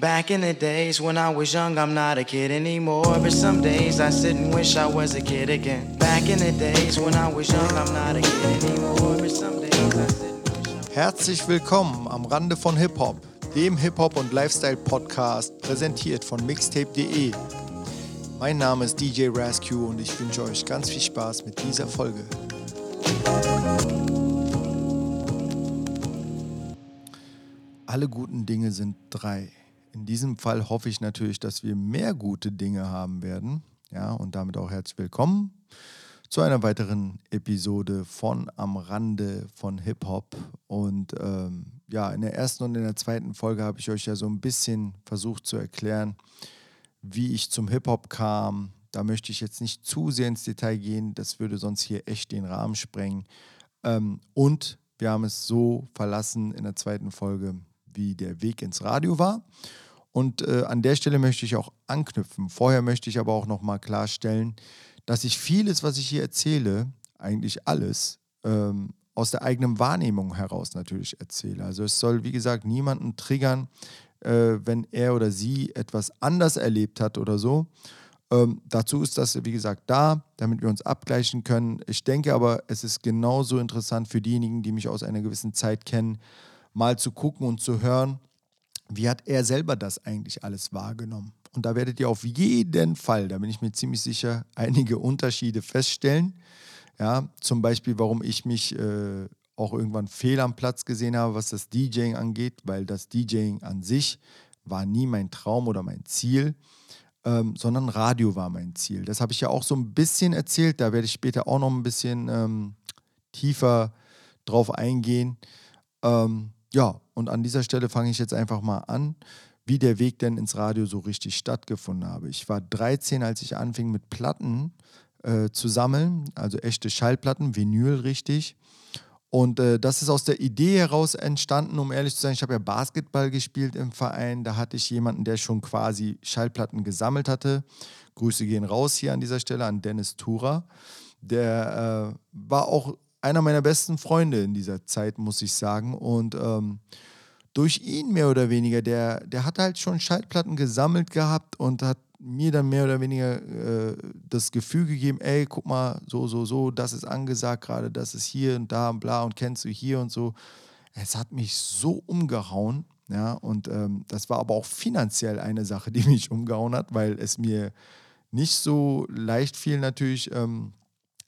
Back in the days when I was young, I'm not a kid anymore. But some days I sit and wish I was a kid again. Back in the days when I was young, I'm not a kid anymore. But some days I sit and wish I was Herzlich willkommen am Rande von Hip-Hop, dem Hip-Hop- und Lifestyle-Podcast, präsentiert von mixtape.de. Mein Name ist DJ Rascue und ich wünsche euch ganz viel Spaß mit dieser Folge. Alle guten Dinge sind drei. In diesem Fall hoffe ich natürlich, dass wir mehr gute Dinge haben werden. Ja, und damit auch herzlich willkommen zu einer weiteren Episode von Am Rande von Hip-Hop. Und ähm, ja, in der ersten und in der zweiten Folge habe ich euch ja so ein bisschen versucht zu erklären, wie ich zum Hip-Hop kam. Da möchte ich jetzt nicht zu sehr ins Detail gehen, das würde sonst hier echt den Rahmen sprengen. Ähm, und wir haben es so verlassen in der zweiten Folge, wie der Weg ins Radio war. Und äh, an der Stelle möchte ich auch anknüpfen. Vorher möchte ich aber auch nochmal klarstellen, dass ich vieles, was ich hier erzähle, eigentlich alles, ähm, aus der eigenen Wahrnehmung heraus natürlich erzähle. Also es soll, wie gesagt, niemanden triggern, äh, wenn er oder sie etwas anders erlebt hat oder so. Ähm, dazu ist das, wie gesagt, da, damit wir uns abgleichen können. Ich denke aber, es ist genauso interessant für diejenigen, die mich aus einer gewissen Zeit kennen, mal zu gucken und zu hören, wie hat er selber das eigentlich alles wahrgenommen. Und da werdet ihr auf jeden Fall, da bin ich mir ziemlich sicher, einige Unterschiede feststellen. Ja, zum Beispiel, warum ich mich äh, auch irgendwann fehl am Platz gesehen habe, was das DJing angeht, weil das DJing an sich war nie mein Traum oder mein Ziel, ähm, sondern Radio war mein Ziel. Das habe ich ja auch so ein bisschen erzählt, da werde ich später auch noch ein bisschen ähm, tiefer drauf eingehen. Ähm, ja, und an dieser Stelle fange ich jetzt einfach mal an, wie der Weg denn ins Radio so richtig stattgefunden habe. Ich war 13, als ich anfing mit Platten äh, zu sammeln, also echte Schallplatten, Vinyl richtig. Und äh, das ist aus der Idee heraus entstanden, um ehrlich zu sein. Ich habe ja Basketball gespielt im Verein. Da hatte ich jemanden, der schon quasi Schallplatten gesammelt hatte. Grüße gehen raus hier an dieser Stelle an Dennis Tura. Der äh, war auch einer meiner besten Freunde in dieser Zeit, muss ich sagen. Und ähm, durch ihn mehr oder weniger, der, der hat halt schon Schallplatten gesammelt gehabt und hat mir dann mehr oder weniger äh, das Gefühl gegeben, ey, guck mal, so, so, so, das ist angesagt gerade, das ist hier und da und bla und kennst du hier und so. Es hat mich so umgehauen, ja, und ähm, das war aber auch finanziell eine Sache, die mich umgehauen hat, weil es mir nicht so leicht fiel, natürlich ähm,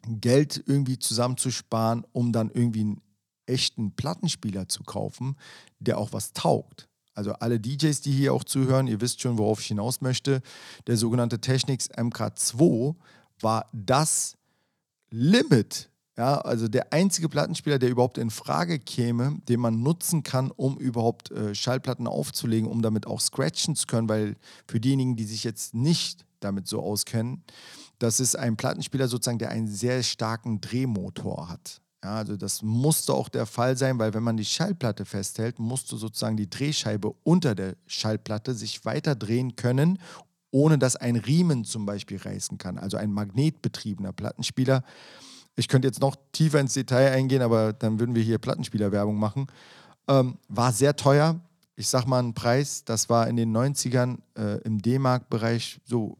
Geld irgendwie zusammenzusparen, um dann irgendwie einen echten Plattenspieler zu kaufen, der auch was taugt. Also alle DJs, die hier auch zuhören, ihr wisst schon, worauf ich hinaus möchte. Der sogenannte Technics MK2 war das Limit. Ja, also der einzige Plattenspieler, der überhaupt in Frage käme, den man nutzen kann, um überhaupt äh, Schallplatten aufzulegen, um damit auch scratchen zu können, weil für diejenigen, die sich jetzt nicht damit so auskennen, das ist ein Plattenspieler sozusagen, der einen sehr starken Drehmotor hat. Ja, also das musste auch der Fall sein, weil wenn man die Schallplatte festhält, musste sozusagen die Drehscheibe unter der Schallplatte sich weiter drehen können, ohne dass ein Riemen zum Beispiel reißen kann. Also ein magnetbetriebener Plattenspieler. Ich könnte jetzt noch tiefer ins Detail eingehen, aber dann würden wir hier Plattenspielerwerbung machen. Ähm, war sehr teuer. Ich sag mal einen Preis, das war in den 90ern äh, im D-Mark-Bereich so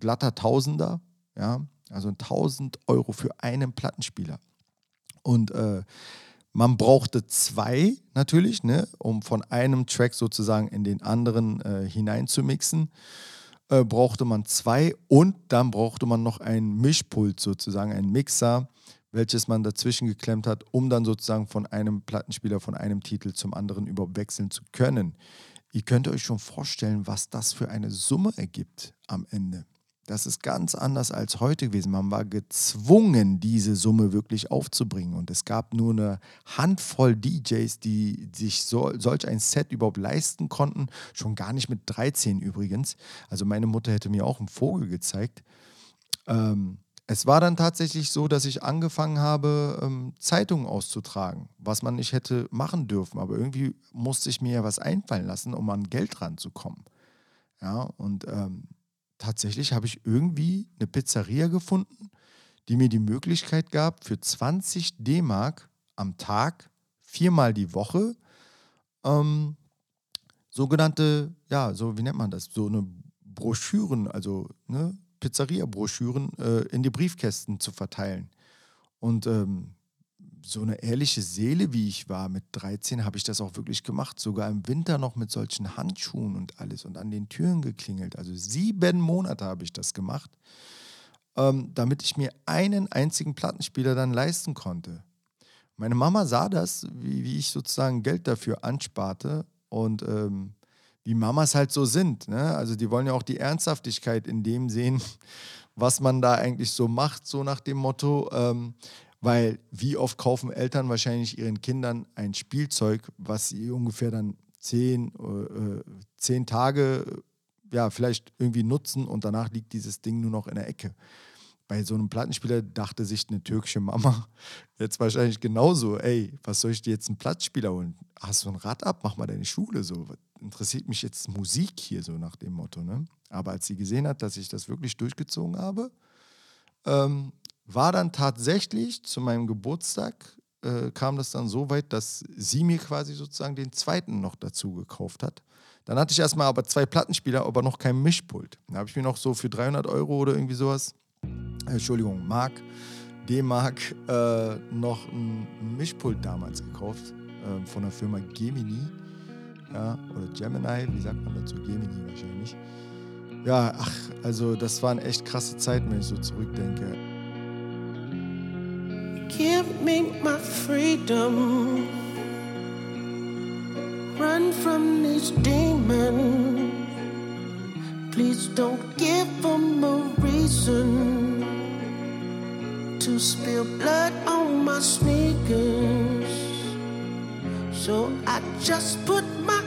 glatter Tausender. Ja, also 1000 Euro für einen Plattenspieler. Und äh, man brauchte zwei natürlich, ne, um von einem Track sozusagen in den anderen äh, hineinzumixen. Äh, brauchte man zwei und dann brauchte man noch ein Mischpult sozusagen, ein Mixer, welches man dazwischen geklemmt hat, um dann sozusagen von einem Plattenspieler, von einem Titel zum anderen überhaupt wechseln zu können. Ihr könnt euch schon vorstellen, was das für eine Summe ergibt am Ende. Das ist ganz anders als heute gewesen. Man war gezwungen, diese Summe wirklich aufzubringen. Und es gab nur eine Handvoll DJs, die sich so, solch ein Set überhaupt leisten konnten. Schon gar nicht mit 13 übrigens. Also meine Mutter hätte mir auch einen Vogel gezeigt. Ähm, es war dann tatsächlich so, dass ich angefangen habe, ähm, Zeitungen auszutragen, was man nicht hätte machen dürfen. Aber irgendwie musste ich mir ja was einfallen lassen, um an Geld ranzukommen. Ja, und ähm, tatsächlich habe ich irgendwie eine Pizzeria gefunden, die mir die Möglichkeit gab, für 20 D-Mark am Tag, viermal die Woche, ähm, sogenannte, ja, so wie nennt man das, so eine Broschüren, also ne, Pizzeria-Broschüren äh, in die Briefkästen zu verteilen. Und ähm, so eine ehrliche Seele, wie ich war mit 13, habe ich das auch wirklich gemacht. Sogar im Winter noch mit solchen Handschuhen und alles und an den Türen geklingelt. Also sieben Monate habe ich das gemacht, ähm, damit ich mir einen einzigen Plattenspieler dann leisten konnte. Meine Mama sah das, wie, wie ich sozusagen Geld dafür ansparte und ähm, wie Mamas halt so sind. Ne? Also die wollen ja auch die Ernsthaftigkeit in dem sehen, was man da eigentlich so macht, so nach dem Motto. Ähm, weil wie oft kaufen Eltern wahrscheinlich ihren Kindern ein Spielzeug, was sie ungefähr dann zehn, äh, zehn Tage, ja, vielleicht irgendwie nutzen und danach liegt dieses Ding nur noch in der Ecke. Bei so einem Plattenspieler dachte sich eine türkische Mama jetzt wahrscheinlich genauso, ey, was soll ich dir jetzt einen Plattenspieler holen? Hast du ein Rad ab? Mach mal deine Schule so. Interessiert mich jetzt Musik hier so nach dem Motto, ne? Aber als sie gesehen hat, dass ich das wirklich durchgezogen habe, ähm, war dann tatsächlich zu meinem Geburtstag, äh, kam das dann so weit, dass sie mir quasi sozusagen den zweiten noch dazu gekauft hat. Dann hatte ich erstmal aber zwei Plattenspieler, aber noch kein Mischpult. Da habe ich mir noch so für 300 Euro oder irgendwie sowas, äh, Entschuldigung, Mark, D-Mark, äh, noch ein Mischpult damals gekauft äh, von der Firma Gemini. Ja, oder Gemini, wie sagt man dazu? Gemini wahrscheinlich. Ja, ach, also das waren echt krasse Zeiten, wenn ich so zurückdenke. Give me my freedom. Run from these demons. Please don't give them a reason to spill blood on my sneakers. So I just put my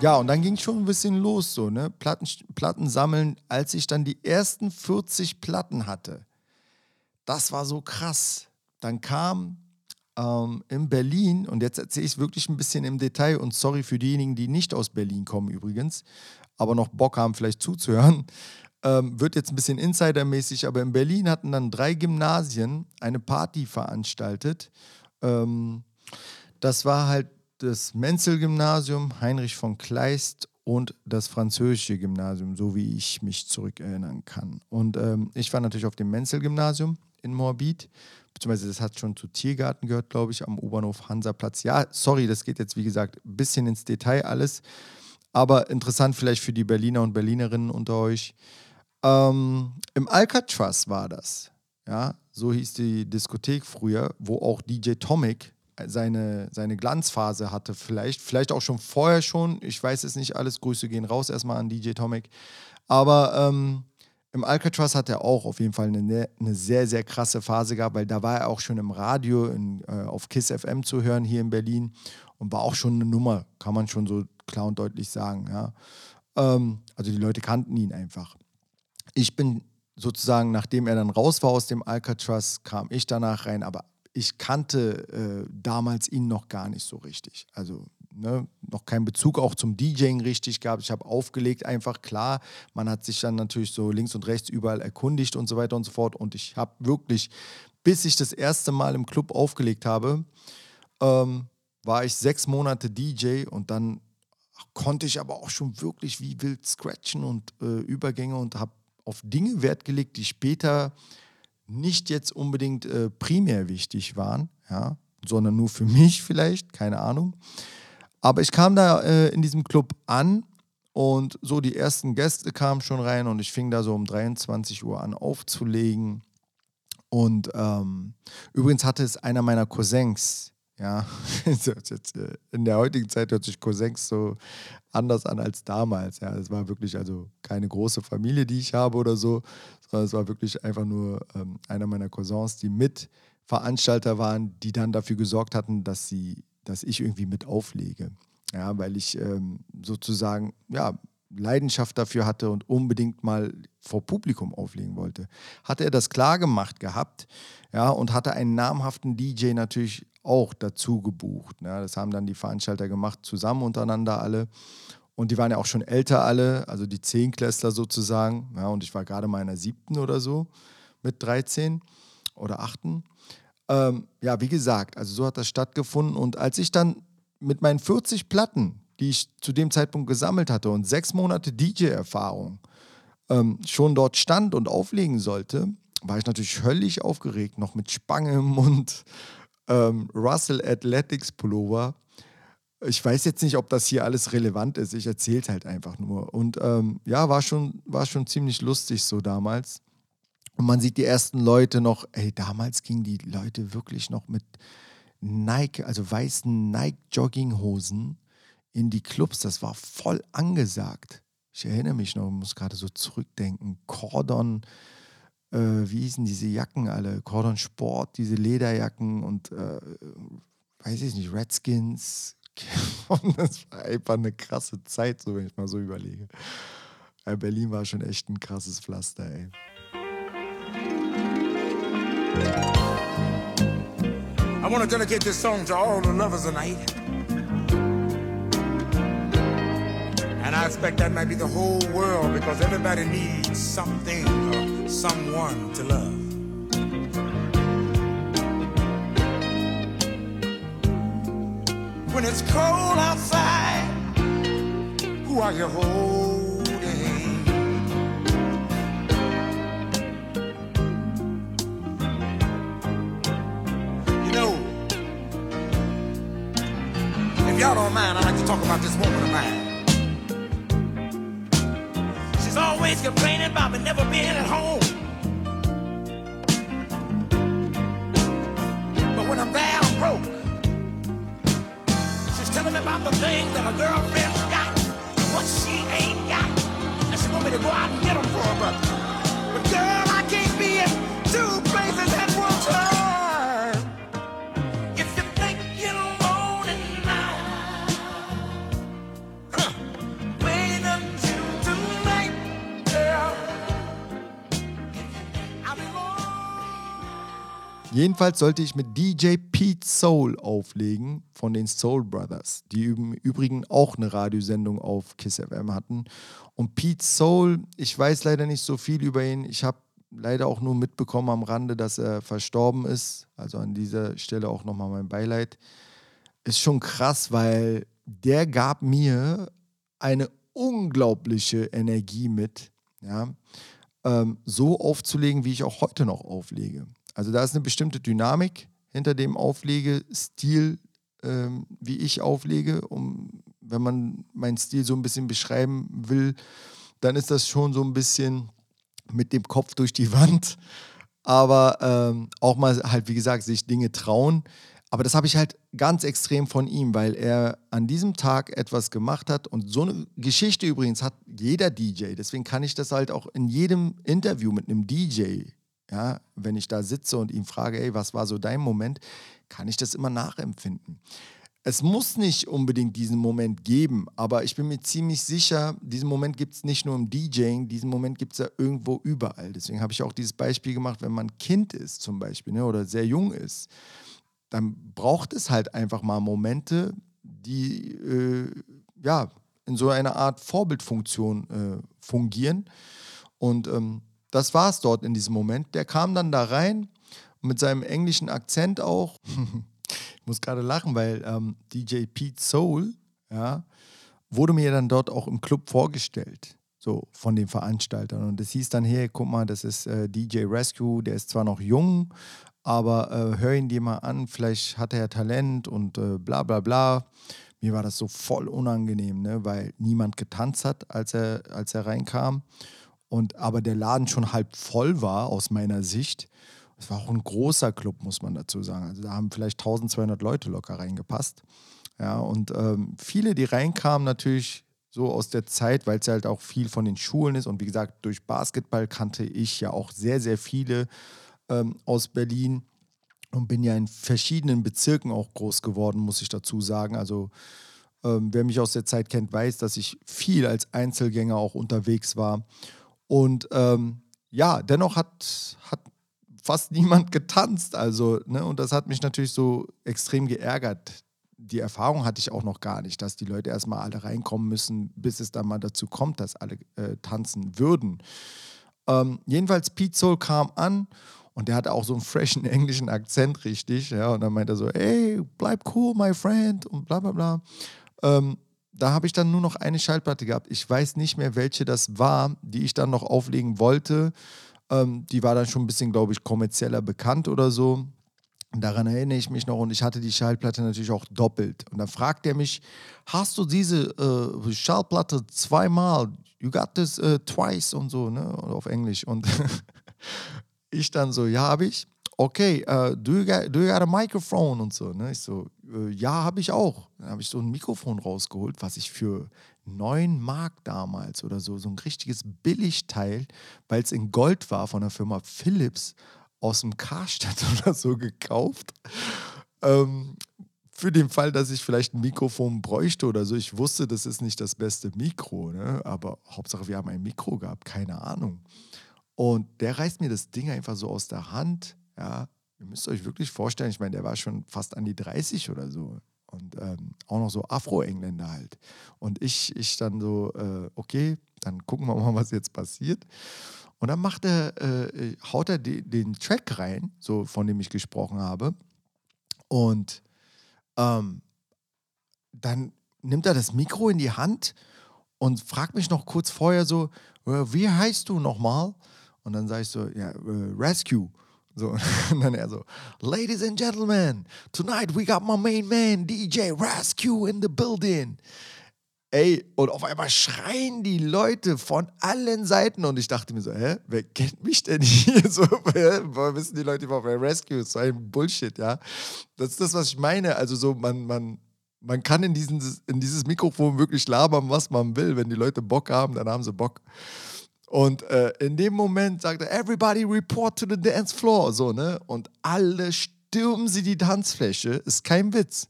Ja, und dann ging schon ein bisschen los, so, ne? Platten, Platten sammeln, als ich dann die ersten 40 Platten hatte. Das war so krass. Dann kam ähm, in Berlin, und jetzt erzähle ich es wirklich ein bisschen im Detail und sorry für diejenigen, die nicht aus Berlin kommen übrigens, aber noch Bock haben, vielleicht zuzuhören. Ähm, wird jetzt ein bisschen insidermäßig, aber in Berlin hatten dann drei Gymnasien eine Party veranstaltet. Ähm, das war halt das Menzel-Gymnasium, Heinrich von Kleist und das französische Gymnasium, so wie ich mich zurückerinnern kann. Und ähm, ich war natürlich auf dem Menzel-Gymnasium in Moabit, beziehungsweise das hat schon zu Tiergarten gehört, glaube ich, am U-Bahnhof Hansaplatz. Ja, sorry, das geht jetzt, wie gesagt, ein bisschen ins Detail alles, aber interessant vielleicht für die Berliner und Berlinerinnen unter euch. Ähm, Im Alcatraz war das, ja, so hieß die Diskothek früher, wo auch DJ Tomic seine, seine Glanzphase hatte, vielleicht, vielleicht auch schon vorher schon, ich weiß es nicht alles, Grüße gehen raus erstmal an DJ Tomic, aber ähm, im Alcatraz hat er auch auf jeden Fall eine, eine sehr, sehr krasse Phase gehabt, weil da war er auch schon im Radio in, äh, auf KISS FM zu hören hier in Berlin und war auch schon eine Nummer, kann man schon so klar und deutlich sagen. Ja. Ähm, also die Leute kannten ihn einfach. Ich bin sozusagen, nachdem er dann raus war aus dem Alcatraz, kam ich danach rein, aber ich kannte äh, damals ihn noch gar nicht so richtig. Also ne, noch keinen Bezug auch zum DJing richtig gehabt. Ich habe aufgelegt, einfach klar. Man hat sich dann natürlich so links und rechts überall erkundigt und so weiter und so fort. Und ich habe wirklich, bis ich das erste Mal im Club aufgelegt habe, ähm, war ich sechs Monate DJ und dann konnte ich aber auch schon wirklich wie wild scratchen und äh, Übergänge und habe auf Dinge Wert gelegt, die später nicht jetzt unbedingt äh, primär wichtig waren, ja, sondern nur für mich vielleicht, keine Ahnung. Aber ich kam da äh, in diesem Club an und so die ersten Gäste kamen schon rein und ich fing da so um 23 Uhr an aufzulegen. Und ähm, übrigens hatte es einer meiner Cousins, ja, äh, in der heutigen Zeit hört sich Cousins so anders an als damals. Ja, es war wirklich also keine große Familie, die ich habe oder so, sondern es war wirklich einfach nur ähm, einer meiner Cousins, die mit Veranstalter waren, die dann dafür gesorgt hatten, dass sie, dass ich irgendwie mit auflege. Ja, weil ich ähm, sozusagen, ja, Leidenschaft dafür hatte und unbedingt mal vor Publikum auflegen wollte, hatte er das klar gemacht gehabt, ja, und hatte einen namhaften DJ natürlich auch dazu gebucht. Ja. Das haben dann die Veranstalter gemacht, zusammen untereinander alle. Und die waren ja auch schon älter alle, also die Zehnklässler sozusagen. Ja, und ich war gerade mal in der siebten oder so mit 13 oder achten. Ähm, ja, wie gesagt, also so hat das stattgefunden. Und als ich dann mit meinen 40 Platten, die ich zu dem Zeitpunkt gesammelt hatte und sechs Monate DJ-Erfahrung ähm, schon dort stand und auflegen sollte, war ich natürlich höllisch aufgeregt, noch mit Spange im Mund, ähm, Russell Athletics Pullover. Ich weiß jetzt nicht, ob das hier alles relevant ist. Ich erzähle es halt einfach nur. Und ähm, ja, war schon, war schon ziemlich lustig so damals. Und man sieht die ersten Leute noch, ey, damals gingen die Leute wirklich noch mit Nike, also weißen Nike-Jogginghosen in die Clubs. Das war voll angesagt. Ich erinnere mich noch, muss gerade so zurückdenken. Cordon, äh, wie hießen diese Jacken alle? Cordon Sport, diese Lederjacken und äh, weiß ich nicht, Redskins. Das war einfach eine krasse Zeit, so wenn ich mal so überlege. Berlin war schon echt ein krasses Pflaster, ey. I want to dedicate this song to all the lovers tonight. And I expect that might be the whole world because everybody needs something or someone to love. When it's cold outside, who are you holding? Y'all don't mind, I'd like to talk about this woman of mine. She's always complaining about me never being at home. But when I'm there, I'm broke. She's telling me about the things that her girlfriend's got, what she ain't got. And she want me to go out and get them for her brother. But girl, Jedenfalls sollte ich mit DJ Pete Soul auflegen von den Soul Brothers, die im Übrigen auch eine Radiosendung auf Kiss FM hatten. Und Pete Soul, ich weiß leider nicht so viel über ihn. Ich habe leider auch nur mitbekommen am Rande, dass er verstorben ist. Also an dieser Stelle auch nochmal mein Beileid. Ist schon krass, weil der gab mir eine unglaubliche Energie mit, ja, ähm, so aufzulegen, wie ich auch heute noch auflege. Also da ist eine bestimmte Dynamik hinter dem Auflegestil, ähm, wie ich auflege. Um, wenn man meinen Stil so ein bisschen beschreiben will, dann ist das schon so ein bisschen mit dem Kopf durch die Wand. Aber ähm, auch mal halt, wie gesagt, sich Dinge trauen. Aber das habe ich halt ganz extrem von ihm, weil er an diesem Tag etwas gemacht hat. Und so eine Geschichte übrigens hat jeder DJ. Deswegen kann ich das halt auch in jedem Interview mit einem DJ ja, wenn ich da sitze und ihn frage, ey, was war so dein Moment, kann ich das immer nachempfinden. Es muss nicht unbedingt diesen Moment geben, aber ich bin mir ziemlich sicher, diesen Moment gibt es nicht nur im DJing, diesen Moment gibt es ja irgendwo überall. Deswegen habe ich auch dieses Beispiel gemacht, wenn man Kind ist zum Beispiel ne, oder sehr jung ist, dann braucht es halt einfach mal Momente, die äh, ja in so einer Art Vorbildfunktion äh, fungieren. Und ähm, das war es dort in diesem Moment. Der kam dann da rein mit seinem englischen Akzent auch. ich muss gerade lachen, weil ähm, DJ Pete Soul, ja, wurde mir dann dort auch im Club vorgestellt, so von den Veranstaltern. Und es hieß dann, hey, guck mal, das ist äh, DJ Rescue, der ist zwar noch jung, aber äh, hör ihn dir mal an, vielleicht hat er Talent und äh, bla bla bla. Mir war das so voll unangenehm, ne, weil niemand getanzt hat, als er, als er reinkam und aber der Laden schon halb voll war aus meiner Sicht. Es war auch ein großer Club, muss man dazu sagen. Also da haben vielleicht 1200 Leute locker reingepasst. Ja, und ähm, viele, die reinkamen, natürlich so aus der Zeit, weil es halt auch viel von den Schulen ist. Und wie gesagt, durch Basketball kannte ich ja auch sehr, sehr viele ähm, aus Berlin und bin ja in verschiedenen Bezirken auch groß geworden, muss ich dazu sagen. Also ähm, wer mich aus der Zeit kennt, weiß, dass ich viel als Einzelgänger auch unterwegs war. Und ähm, ja, dennoch hat, hat fast niemand getanzt. Also, ne, und das hat mich natürlich so extrem geärgert. Die Erfahrung hatte ich auch noch gar nicht, dass die Leute erstmal alle reinkommen müssen, bis es dann mal dazu kommt, dass alle äh, tanzen würden. Ähm, jedenfalls, Pete Soul kam an und der hatte auch so einen freshen englischen Akzent richtig. Ja, und dann meinte er so: Ey, bleib cool, my friend, und bla bla bla. Ähm, da habe ich dann nur noch eine Schallplatte gehabt. Ich weiß nicht mehr, welche das war, die ich dann noch auflegen wollte. Ähm, die war dann schon ein bisschen, glaube ich, kommerzieller bekannt oder so. Daran erinnere ich mich noch und ich hatte die Schallplatte natürlich auch doppelt. Und dann fragt er mich, hast du diese äh, Schallplatte zweimal? You got this uh, twice und so, ne? Auf Englisch. Und ich dann so, ja, habe ich. Okay, uh, do, you got, do you got a microphone und so, ne? Ich so, äh, ja, habe ich auch. Dann habe ich so ein Mikrofon rausgeholt, was ich für 9 Mark damals oder so, so ein richtiges Billigteil, weil es in Gold war von der Firma Philips aus dem Karstadt oder so gekauft. Ähm, für den Fall, dass ich vielleicht ein Mikrofon bräuchte oder so. Ich wusste, das ist nicht das beste Mikro, ne? aber Hauptsache, wir haben ein Mikro gehabt, keine Ahnung. Und der reißt mir das Ding einfach so aus der Hand. Ja, ihr müsst euch wirklich vorstellen, ich meine, der war schon fast an die 30 oder so. Und ähm, auch noch so Afro-Engländer halt. Und ich, ich dann so, äh, okay, dann gucken wir mal, was jetzt passiert. Und dann macht er, äh, haut er die, den Track rein, so von dem ich gesprochen habe. Und ähm, dann nimmt er das Mikro in die Hand und fragt mich noch kurz vorher so, äh, wie heißt du nochmal? Und dann sage ich so, ja, äh, Rescue. So, und dann er so, Ladies and Gentlemen, tonight we got my main man, DJ Rescue in the building. Ey, und auf einmal schreien die Leute von allen Seiten und ich dachte mir so, hä, wer kennt mich denn hier? So, woher wissen die Leute überhaupt, wer Rescue ist? So ein Bullshit, ja. Das ist das, was ich meine. Also so, man, man, man kann in, diesen, in dieses Mikrofon wirklich labern, was man will. Wenn die Leute Bock haben, dann haben sie Bock. Und äh, in dem Moment sagt er, everybody report to the dance floor, so, ne? Und alle stürmen sie die Tanzfläche, ist kein Witz.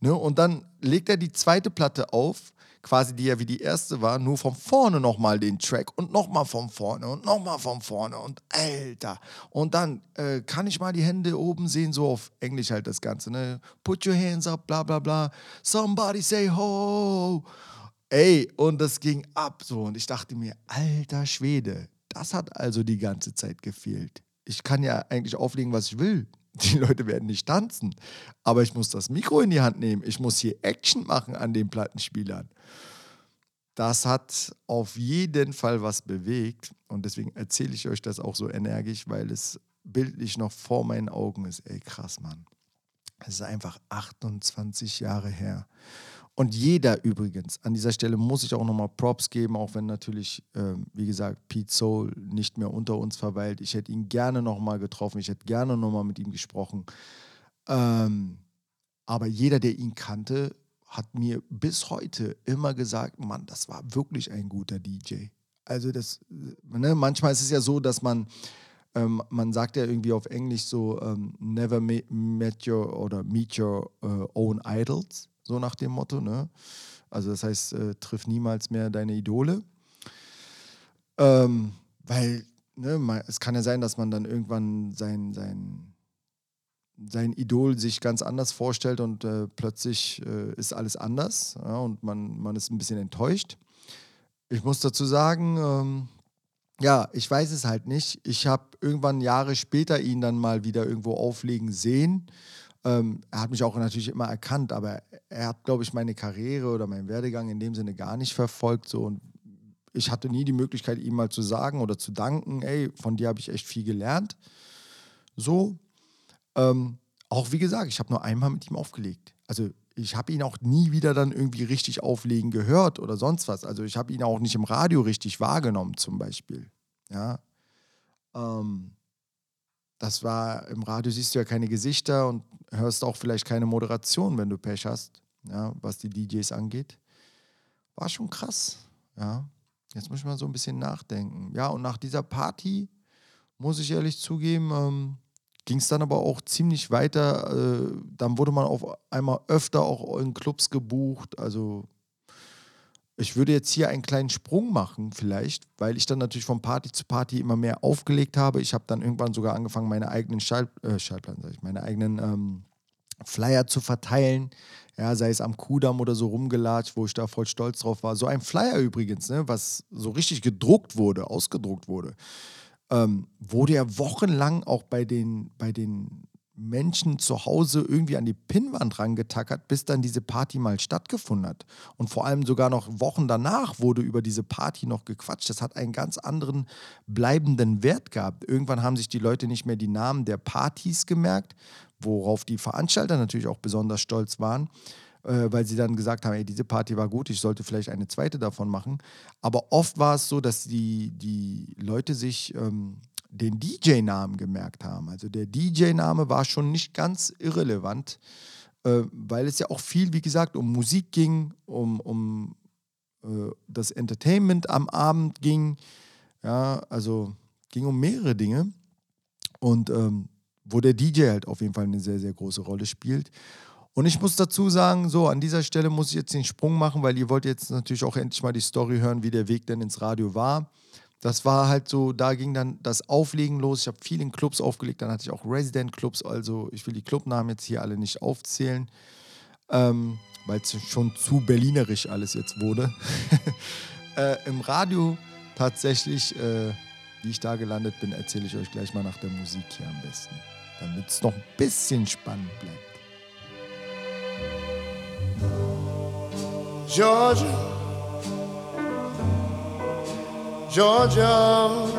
Ne? Und dann legt er die zweite Platte auf, quasi die ja wie die erste war, nur von vorne nochmal den Track und nochmal von vorne und nochmal von vorne und Alter. Und dann äh, kann ich mal die Hände oben sehen, so auf Englisch halt das Ganze, ne? Put your hands up, bla bla bla. Somebody say ho. Ey, und das ging ab so. Und ich dachte mir, alter Schwede, das hat also die ganze Zeit gefehlt. Ich kann ja eigentlich auflegen, was ich will. Die Leute werden nicht tanzen. Aber ich muss das Mikro in die Hand nehmen. Ich muss hier Action machen an den Plattenspielern. Das hat auf jeden Fall was bewegt. Und deswegen erzähle ich euch das auch so energisch, weil es bildlich noch vor meinen Augen ist. Ey, krass, Mann. Es ist einfach 28 Jahre her. Und jeder übrigens, an dieser Stelle muss ich auch nochmal Props geben, auch wenn natürlich, ähm, wie gesagt, Pete Soul nicht mehr unter uns verweilt. Ich hätte ihn gerne nochmal getroffen, ich hätte gerne nochmal mit ihm gesprochen. Ähm, aber jeder, der ihn kannte, hat mir bis heute immer gesagt, Mann, das war wirklich ein guter DJ. Also das, ne, manchmal ist es ja so, dass man, ähm, man sagt ja irgendwie auf Englisch so, ähm, never met your oder meet your uh, own idols so nach dem Motto. Ne? Also das heißt, äh, triff niemals mehr deine Idole. Ähm, weil ne, man, es kann ja sein, dass man dann irgendwann sein, sein, sein Idol sich ganz anders vorstellt und äh, plötzlich äh, ist alles anders ja, und man, man ist ein bisschen enttäuscht. Ich muss dazu sagen, ähm, ja, ich weiß es halt nicht. Ich habe irgendwann Jahre später ihn dann mal wieder irgendwo auflegen sehen ähm, er hat mich auch natürlich immer erkannt, aber er hat, glaube ich, meine Karriere oder meinen Werdegang in dem Sinne gar nicht verfolgt. So. Und ich hatte nie die Möglichkeit, ihm mal zu sagen oder zu danken, ey, von dir habe ich echt viel gelernt. So. Ähm, auch wie gesagt, ich habe nur einmal mit ihm aufgelegt. Also ich habe ihn auch nie wieder dann irgendwie richtig auflegen gehört oder sonst was. Also ich habe ihn auch nicht im Radio richtig wahrgenommen zum Beispiel. Ja. Ähm, das war, im Radio siehst du ja keine Gesichter und hörst auch vielleicht keine Moderation, wenn du Pech hast, ja, was die DJs angeht. War schon krass, ja. Jetzt muss ich mal so ein bisschen nachdenken. Ja, und nach dieser Party, muss ich ehrlich zugeben, ähm, ging es dann aber auch ziemlich weiter. Äh, dann wurde man auf einmal öfter auch in Clubs gebucht. Also ich würde jetzt hier einen kleinen Sprung machen, vielleicht, weil ich dann natürlich von Party zu Party immer mehr aufgelegt habe. Ich habe dann irgendwann sogar angefangen, meine eigenen Schall, äh, Schallplatten, sag ich, meine eigenen ähm, Flyer zu verteilen. Ja, sei es am Kudamm oder so rumgelatscht, wo ich da voll stolz drauf war. So ein Flyer übrigens, ne, was so richtig gedruckt wurde, ausgedruckt wurde ähm, wurde ja wochenlang auch bei den, bei den Menschen zu Hause irgendwie an die Pinnwand rangetackert, bis dann diese Party mal stattgefunden hat. Und vor allem sogar noch Wochen danach wurde über diese Party noch gequatscht. Das hat einen ganz anderen bleibenden Wert gehabt. Irgendwann haben sich die Leute nicht mehr die Namen der Partys gemerkt, worauf die Veranstalter natürlich auch besonders stolz waren, äh, weil sie dann gesagt haben, ey, diese Party war gut, ich sollte vielleicht eine zweite davon machen. Aber oft war es so, dass die, die Leute sich ähm, den DJ-Namen gemerkt haben. Also der DJ-Name war schon nicht ganz irrelevant, äh, weil es ja auch viel, wie gesagt, um Musik ging, um, um äh, das Entertainment am Abend ging. Ja, also ging um mehrere Dinge. Und ähm, wo der DJ halt auf jeden Fall eine sehr, sehr große Rolle spielt. Und ich muss dazu sagen, so an dieser Stelle muss ich jetzt den Sprung machen, weil ihr wollt jetzt natürlich auch endlich mal die Story hören, wie der Weg denn ins Radio war. Das war halt so, da ging dann das Auflegen los. Ich habe viel in Clubs aufgelegt, dann hatte ich auch Resident-Clubs, also ich will die Clubnamen jetzt hier alle nicht aufzählen, ähm, weil es schon zu berlinerisch alles jetzt wurde. äh, Im Radio tatsächlich, äh, wie ich da gelandet bin, erzähle ich euch gleich mal nach der Musik hier am besten, damit es noch ein bisschen spannend bleibt. Georgia, Georgia,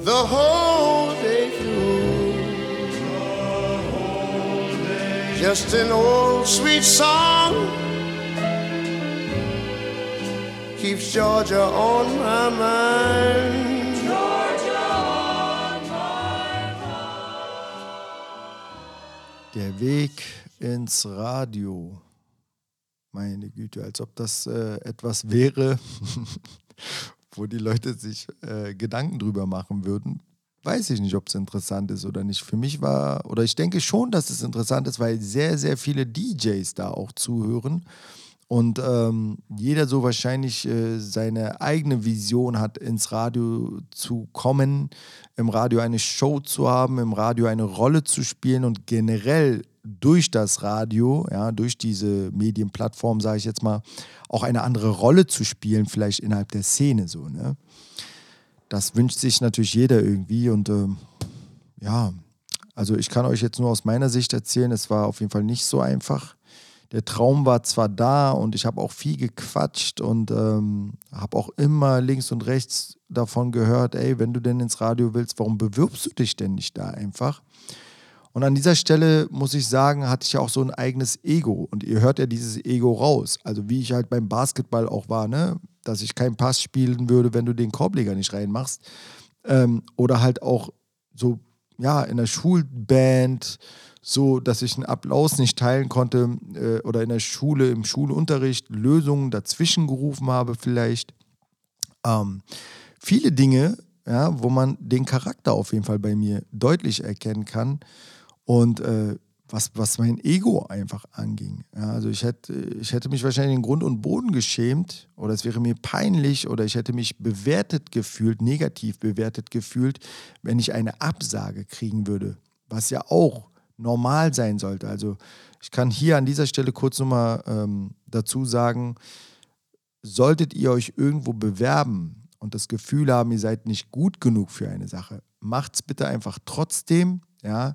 the whole day through. Just an old sweet song keeps Georgia on my mind. Der Weg ins Radio. Meine Güte, als ob das äh, etwas wäre, wo die Leute sich äh, Gedanken drüber machen würden. Weiß ich nicht, ob es interessant ist oder nicht. Für mich war, oder ich denke schon, dass es interessant ist, weil sehr, sehr viele DJs da auch zuhören und ähm, jeder so wahrscheinlich äh, seine eigene Vision hat, ins Radio zu kommen, im Radio eine Show zu haben, im Radio eine Rolle zu spielen und generell durch das Radio, ja, durch diese Medienplattform, sage ich jetzt mal, auch eine andere Rolle zu spielen, vielleicht innerhalb der Szene so. Ne? Das wünscht sich natürlich jeder irgendwie und ähm, ja, also ich kann euch jetzt nur aus meiner Sicht erzählen, es war auf jeden Fall nicht so einfach der Traum war zwar da und ich habe auch viel gequatscht und ähm, habe auch immer links und rechts davon gehört, ey, wenn du denn ins Radio willst, warum bewirbst du dich denn nicht da einfach? Und an dieser Stelle muss ich sagen, hatte ich ja auch so ein eigenes Ego und ihr hört ja dieses Ego raus. Also wie ich halt beim Basketball auch war, ne? dass ich keinen Pass spielen würde, wenn du den Korbleger nicht reinmachst. Ähm, oder halt auch so, ja, in der Schulband so, dass ich einen Applaus nicht teilen konnte äh, oder in der Schule, im Schulunterricht Lösungen dazwischen gerufen habe vielleicht. Ähm, viele Dinge, ja, wo man den Charakter auf jeden Fall bei mir deutlich erkennen kann und äh, was, was mein Ego einfach anging. Ja, also ich hätte, ich hätte mich wahrscheinlich in Grund und Boden geschämt oder es wäre mir peinlich oder ich hätte mich bewertet gefühlt, negativ bewertet gefühlt, wenn ich eine Absage kriegen würde. Was ja auch normal sein sollte. Also ich kann hier an dieser Stelle kurz nochmal ähm, dazu sagen, solltet ihr euch irgendwo bewerben und das Gefühl haben, ihr seid nicht gut genug für eine Sache, macht es bitte einfach trotzdem. Ja,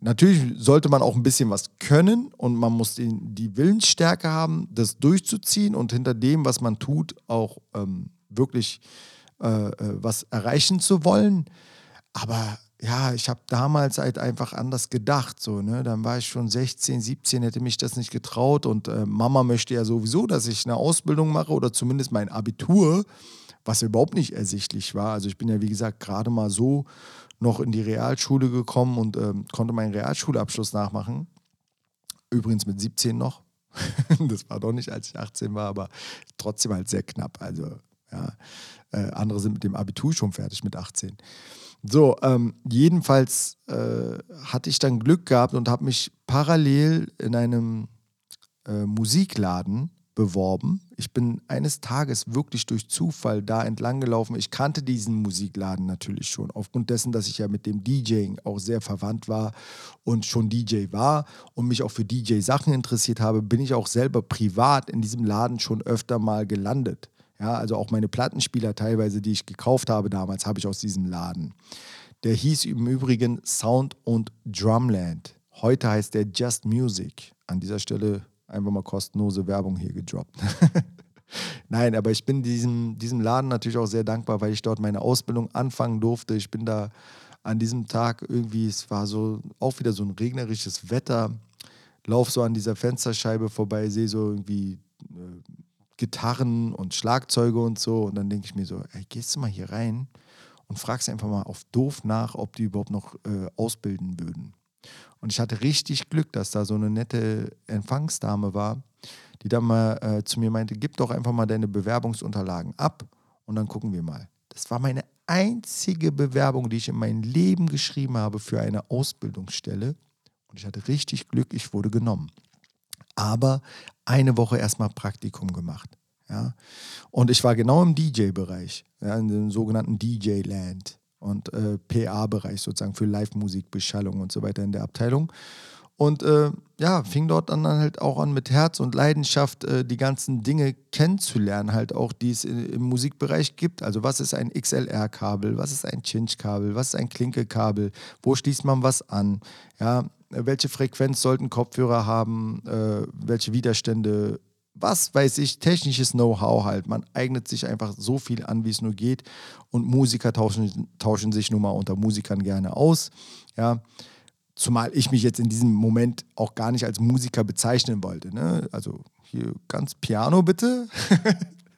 Natürlich sollte man auch ein bisschen was können und man muss den, die Willensstärke haben, das durchzuziehen und hinter dem, was man tut, auch ähm, wirklich äh, äh was erreichen zu wollen. Aber ja, ich habe damals halt einfach anders gedacht. So, ne? Dann war ich schon 16, 17, hätte mich das nicht getraut. Und äh, Mama möchte ja sowieso, dass ich eine Ausbildung mache oder zumindest mein Abitur, was überhaupt nicht ersichtlich war. Also ich bin ja, wie gesagt, gerade mal so noch in die Realschule gekommen und ähm, konnte meinen Realschulabschluss nachmachen. Übrigens mit 17 noch. das war doch nicht, als ich 18 war, aber trotzdem halt sehr knapp. Also, ja, äh, andere sind mit dem Abitur schon fertig mit 18. So, ähm, jedenfalls äh, hatte ich dann Glück gehabt und habe mich parallel in einem äh, Musikladen beworben. Ich bin eines Tages wirklich durch Zufall da entlang gelaufen. Ich kannte diesen Musikladen natürlich schon, aufgrund dessen, dass ich ja mit dem DJing auch sehr verwandt war und schon DJ war und mich auch für DJ-Sachen interessiert habe, bin ich auch selber privat in diesem Laden schon öfter mal gelandet. Ja, also auch meine Plattenspieler teilweise, die ich gekauft habe damals, habe ich aus diesem Laden. Der hieß im Übrigen Sound und Drumland. Heute heißt der Just Music. An dieser Stelle einfach mal kostenlose Werbung hier gedroppt. Nein, aber ich bin diesem, diesem Laden natürlich auch sehr dankbar, weil ich dort meine Ausbildung anfangen durfte. Ich bin da an diesem Tag irgendwie, es war so auch wieder so ein regnerisches Wetter, lauf so an dieser Fensterscheibe vorbei, sehe so irgendwie äh, Gitarren und Schlagzeuge und so. Und dann denke ich mir so, ey, gehst du mal hier rein und fragst einfach mal auf doof nach, ob die überhaupt noch äh, ausbilden würden. Und ich hatte richtig Glück, dass da so eine nette Empfangsdame war, die dann mal äh, zu mir meinte, gib doch einfach mal deine Bewerbungsunterlagen ab und dann gucken wir mal. Das war meine einzige Bewerbung, die ich in meinem Leben geschrieben habe für eine Ausbildungsstelle. Und ich hatte richtig Glück, ich wurde genommen. Aber eine Woche erstmal Praktikum gemacht. Ja. Und ich war genau im DJ-Bereich, ja, in dem sogenannten DJ-Land und äh, PA-Bereich sozusagen für Live-Musik, Beschallung und so weiter in der Abteilung. Und äh, ja, fing dort dann halt auch an mit Herz und Leidenschaft äh, die ganzen Dinge kennenzulernen, halt auch, die es im Musikbereich gibt. Also was ist ein XLR-Kabel, was ist ein Cinch-Kabel, was ist ein Klinke-Kabel, wo schließt man was an, ja, welche Frequenz sollten Kopfhörer haben, äh, welche Widerstände was weiß ich, technisches Know-how halt. Man eignet sich einfach so viel an, wie es nur geht. Und Musiker tauschen, tauschen sich nun mal unter Musikern gerne aus. Ja. Zumal ich mich jetzt in diesem Moment auch gar nicht als Musiker bezeichnen wollte. Ne? Also hier ganz Piano bitte.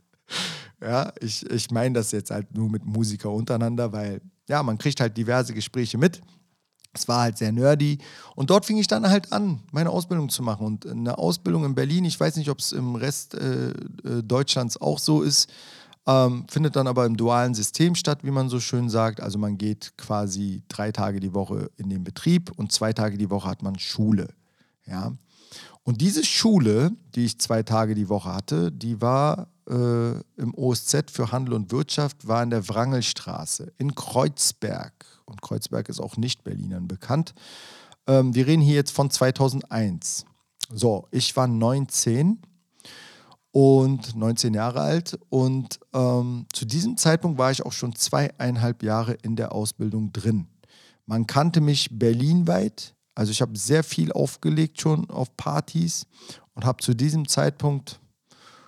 ja, ich, ich meine das jetzt halt nur mit Musiker untereinander, weil ja, man kriegt halt diverse Gespräche mit. Es war halt sehr nerdy. Und dort fing ich dann halt an, meine Ausbildung zu machen. Und eine Ausbildung in Berlin, ich weiß nicht, ob es im Rest äh, äh, Deutschlands auch so ist, ähm, findet dann aber im dualen System statt, wie man so schön sagt. Also man geht quasi drei Tage die Woche in den Betrieb und zwei Tage die Woche hat man Schule. Ja. Und diese Schule, die ich zwei Tage die Woche hatte, die war äh, im OSZ für Handel und Wirtschaft, war in der Wrangelstraße in Kreuzberg und Kreuzberg ist auch nicht Berlinern bekannt. Ähm, wir reden hier jetzt von 2001. So, ich war 19 und 19 Jahre alt und ähm, zu diesem Zeitpunkt war ich auch schon zweieinhalb Jahre in der Ausbildung drin. Man kannte mich berlinweit, also ich habe sehr viel aufgelegt schon auf Partys und habe zu diesem Zeitpunkt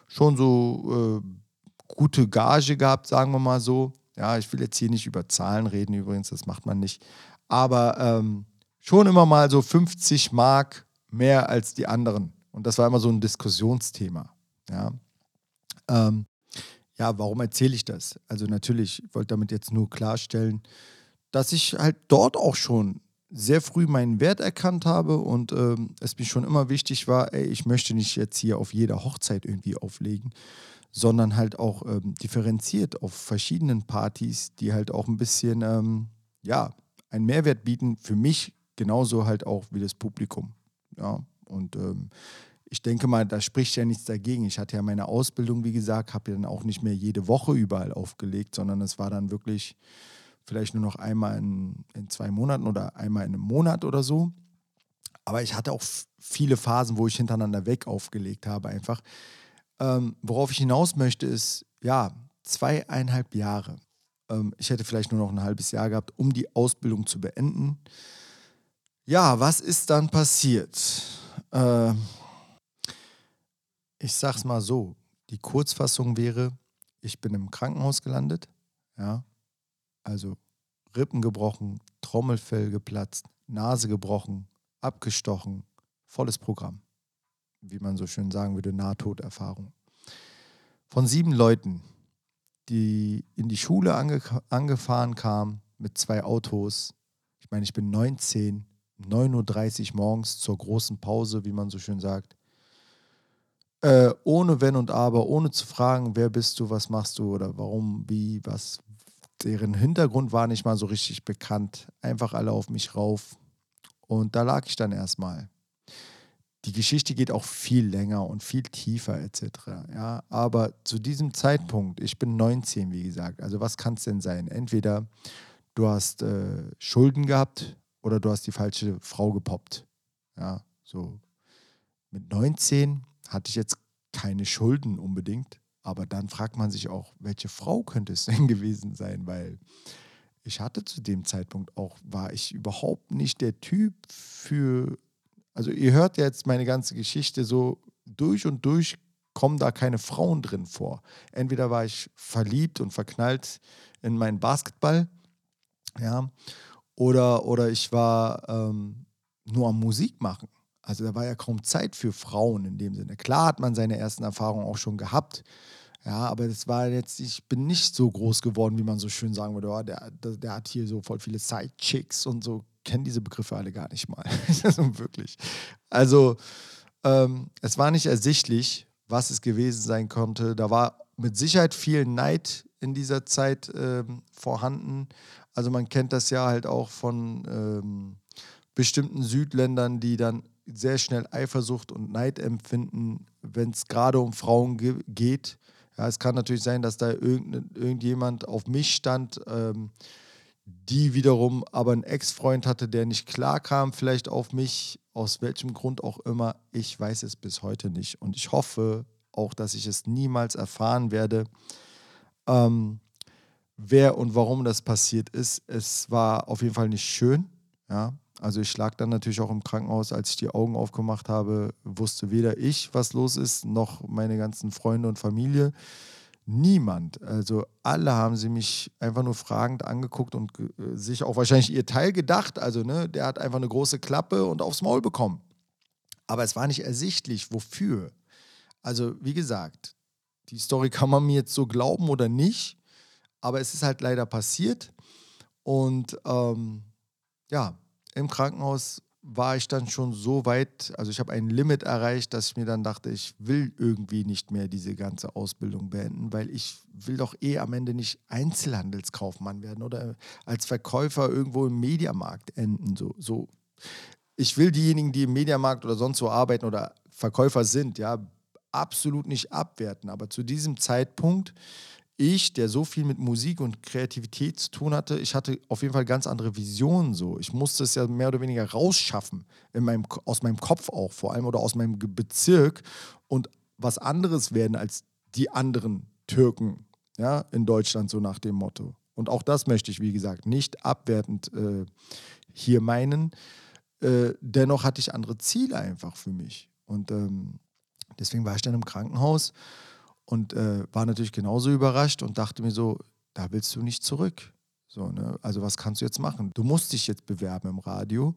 schon so äh, gute Gage gehabt, sagen wir mal so. Ja, ich will jetzt hier nicht über Zahlen reden, übrigens, das macht man nicht. Aber ähm, schon immer mal so 50 Mark mehr als die anderen. Und das war immer so ein Diskussionsthema. Ja, ähm, ja warum erzähle ich das? Also natürlich, ich wollte damit jetzt nur klarstellen, dass ich halt dort auch schon sehr früh meinen Wert erkannt habe und ähm, es mir schon immer wichtig war, ey, ich möchte nicht jetzt hier auf jeder Hochzeit irgendwie auflegen, sondern halt auch ähm, differenziert auf verschiedenen Partys, die halt auch ein bisschen, ähm, ja, einen Mehrwert bieten für mich genauso halt auch wie das Publikum. Ja, und ähm, ich denke mal, da spricht ja nichts dagegen. Ich hatte ja meine Ausbildung, wie gesagt, habe ja dann auch nicht mehr jede Woche überall aufgelegt, sondern es war dann wirklich vielleicht nur noch einmal in, in zwei Monaten oder einmal in einem Monat oder so. Aber ich hatte auch viele Phasen, wo ich hintereinander weg aufgelegt habe, einfach ähm, worauf ich hinaus möchte, ist, ja, zweieinhalb Jahre. Ähm, ich hätte vielleicht nur noch ein halbes Jahr gehabt, um die Ausbildung zu beenden. Ja, was ist dann passiert? Äh, ich sag's mal so: Die Kurzfassung wäre, ich bin im Krankenhaus gelandet. Ja, also Rippen gebrochen, Trommelfell geplatzt, Nase gebrochen, abgestochen, volles Programm wie man so schön sagen würde, Nahtoderfahrung. Von sieben Leuten, die in die Schule ange angefahren kamen mit zwei Autos. Ich meine, ich bin 19, 9.30 Uhr morgens zur großen Pause, wie man so schön sagt. Äh, ohne Wenn und Aber, ohne zu fragen, wer bist du, was machst du oder warum, wie, was, deren Hintergrund war nicht mal so richtig bekannt. Einfach alle auf mich rauf. Und da lag ich dann erstmal. Die Geschichte geht auch viel länger und viel tiefer etc. Ja, aber zu diesem Zeitpunkt, ich bin 19, wie gesagt, also was kann es denn sein? Entweder du hast äh, Schulden gehabt oder du hast die falsche Frau gepoppt. Ja, so mit 19 hatte ich jetzt keine Schulden unbedingt, aber dann fragt man sich auch, welche Frau könnte es denn gewesen sein, weil ich hatte zu dem Zeitpunkt auch, war ich überhaupt nicht der Typ für also ihr hört jetzt meine ganze Geschichte so durch und durch kommen da keine Frauen drin vor. Entweder war ich verliebt und verknallt in meinen Basketball, ja, oder, oder ich war ähm, nur am Musik machen. Also da war ja kaum Zeit für Frauen in dem Sinne. Klar hat man seine ersten Erfahrungen auch schon gehabt, ja, aber das war jetzt, ich bin nicht so groß geworden, wie man so schön sagen würde, oh, der, der, der hat hier so voll viele Side-Chicks und so kenne diese Begriffe alle gar nicht mal. also wirklich. Also ähm, es war nicht ersichtlich, was es gewesen sein konnte. Da war mit Sicherheit viel Neid in dieser Zeit ähm, vorhanden. Also man kennt das ja halt auch von ähm, bestimmten Südländern, die dann sehr schnell Eifersucht und Neid empfinden, wenn es gerade um Frauen ge geht. Ja, es kann natürlich sein, dass da irgend, irgendjemand auf mich stand, ähm, die wiederum aber einen Ex-Freund hatte, der nicht klar kam, vielleicht auf mich, aus welchem Grund auch immer. Ich weiß es bis heute nicht. Und ich hoffe auch, dass ich es niemals erfahren werde, ähm, wer und warum das passiert ist. Es war auf jeden Fall nicht schön. Ja? Also ich lag dann natürlich auch im Krankenhaus, als ich die Augen aufgemacht habe, wusste weder ich, was los ist, noch meine ganzen Freunde und Familie. Niemand. Also alle haben sie mich einfach nur fragend angeguckt und äh, sich auch wahrscheinlich ihr Teil gedacht. Also, ne, der hat einfach eine große Klappe und aufs Maul bekommen. Aber es war nicht ersichtlich, wofür. Also, wie gesagt, die Story kann man mir jetzt so glauben oder nicht, aber es ist halt leider passiert. Und ähm, ja, im Krankenhaus war ich dann schon so weit, also ich habe ein Limit erreicht, dass ich mir dann dachte, ich will irgendwie nicht mehr diese ganze Ausbildung beenden, weil ich will doch eh am Ende nicht Einzelhandelskaufmann werden oder als Verkäufer irgendwo im Mediamarkt enden. So, so. Ich will diejenigen, die im Mediamarkt oder sonst wo arbeiten oder Verkäufer sind, ja, absolut nicht abwerten. Aber zu diesem Zeitpunkt ich, der so viel mit Musik und Kreativität zu tun hatte, ich hatte auf jeden Fall ganz andere Visionen so. Ich musste es ja mehr oder weniger rausschaffen, in meinem, aus meinem Kopf auch vor allem oder aus meinem Bezirk und was anderes werden als die anderen Türken ja, in Deutschland, so nach dem Motto. Und auch das möchte ich, wie gesagt, nicht abwertend äh, hier meinen. Äh, dennoch hatte ich andere Ziele einfach für mich. Und ähm, deswegen war ich dann im Krankenhaus und äh, war natürlich genauso überrascht und dachte mir so, da willst du nicht zurück. So, ne? Also was kannst du jetzt machen? Du musst dich jetzt bewerben im Radio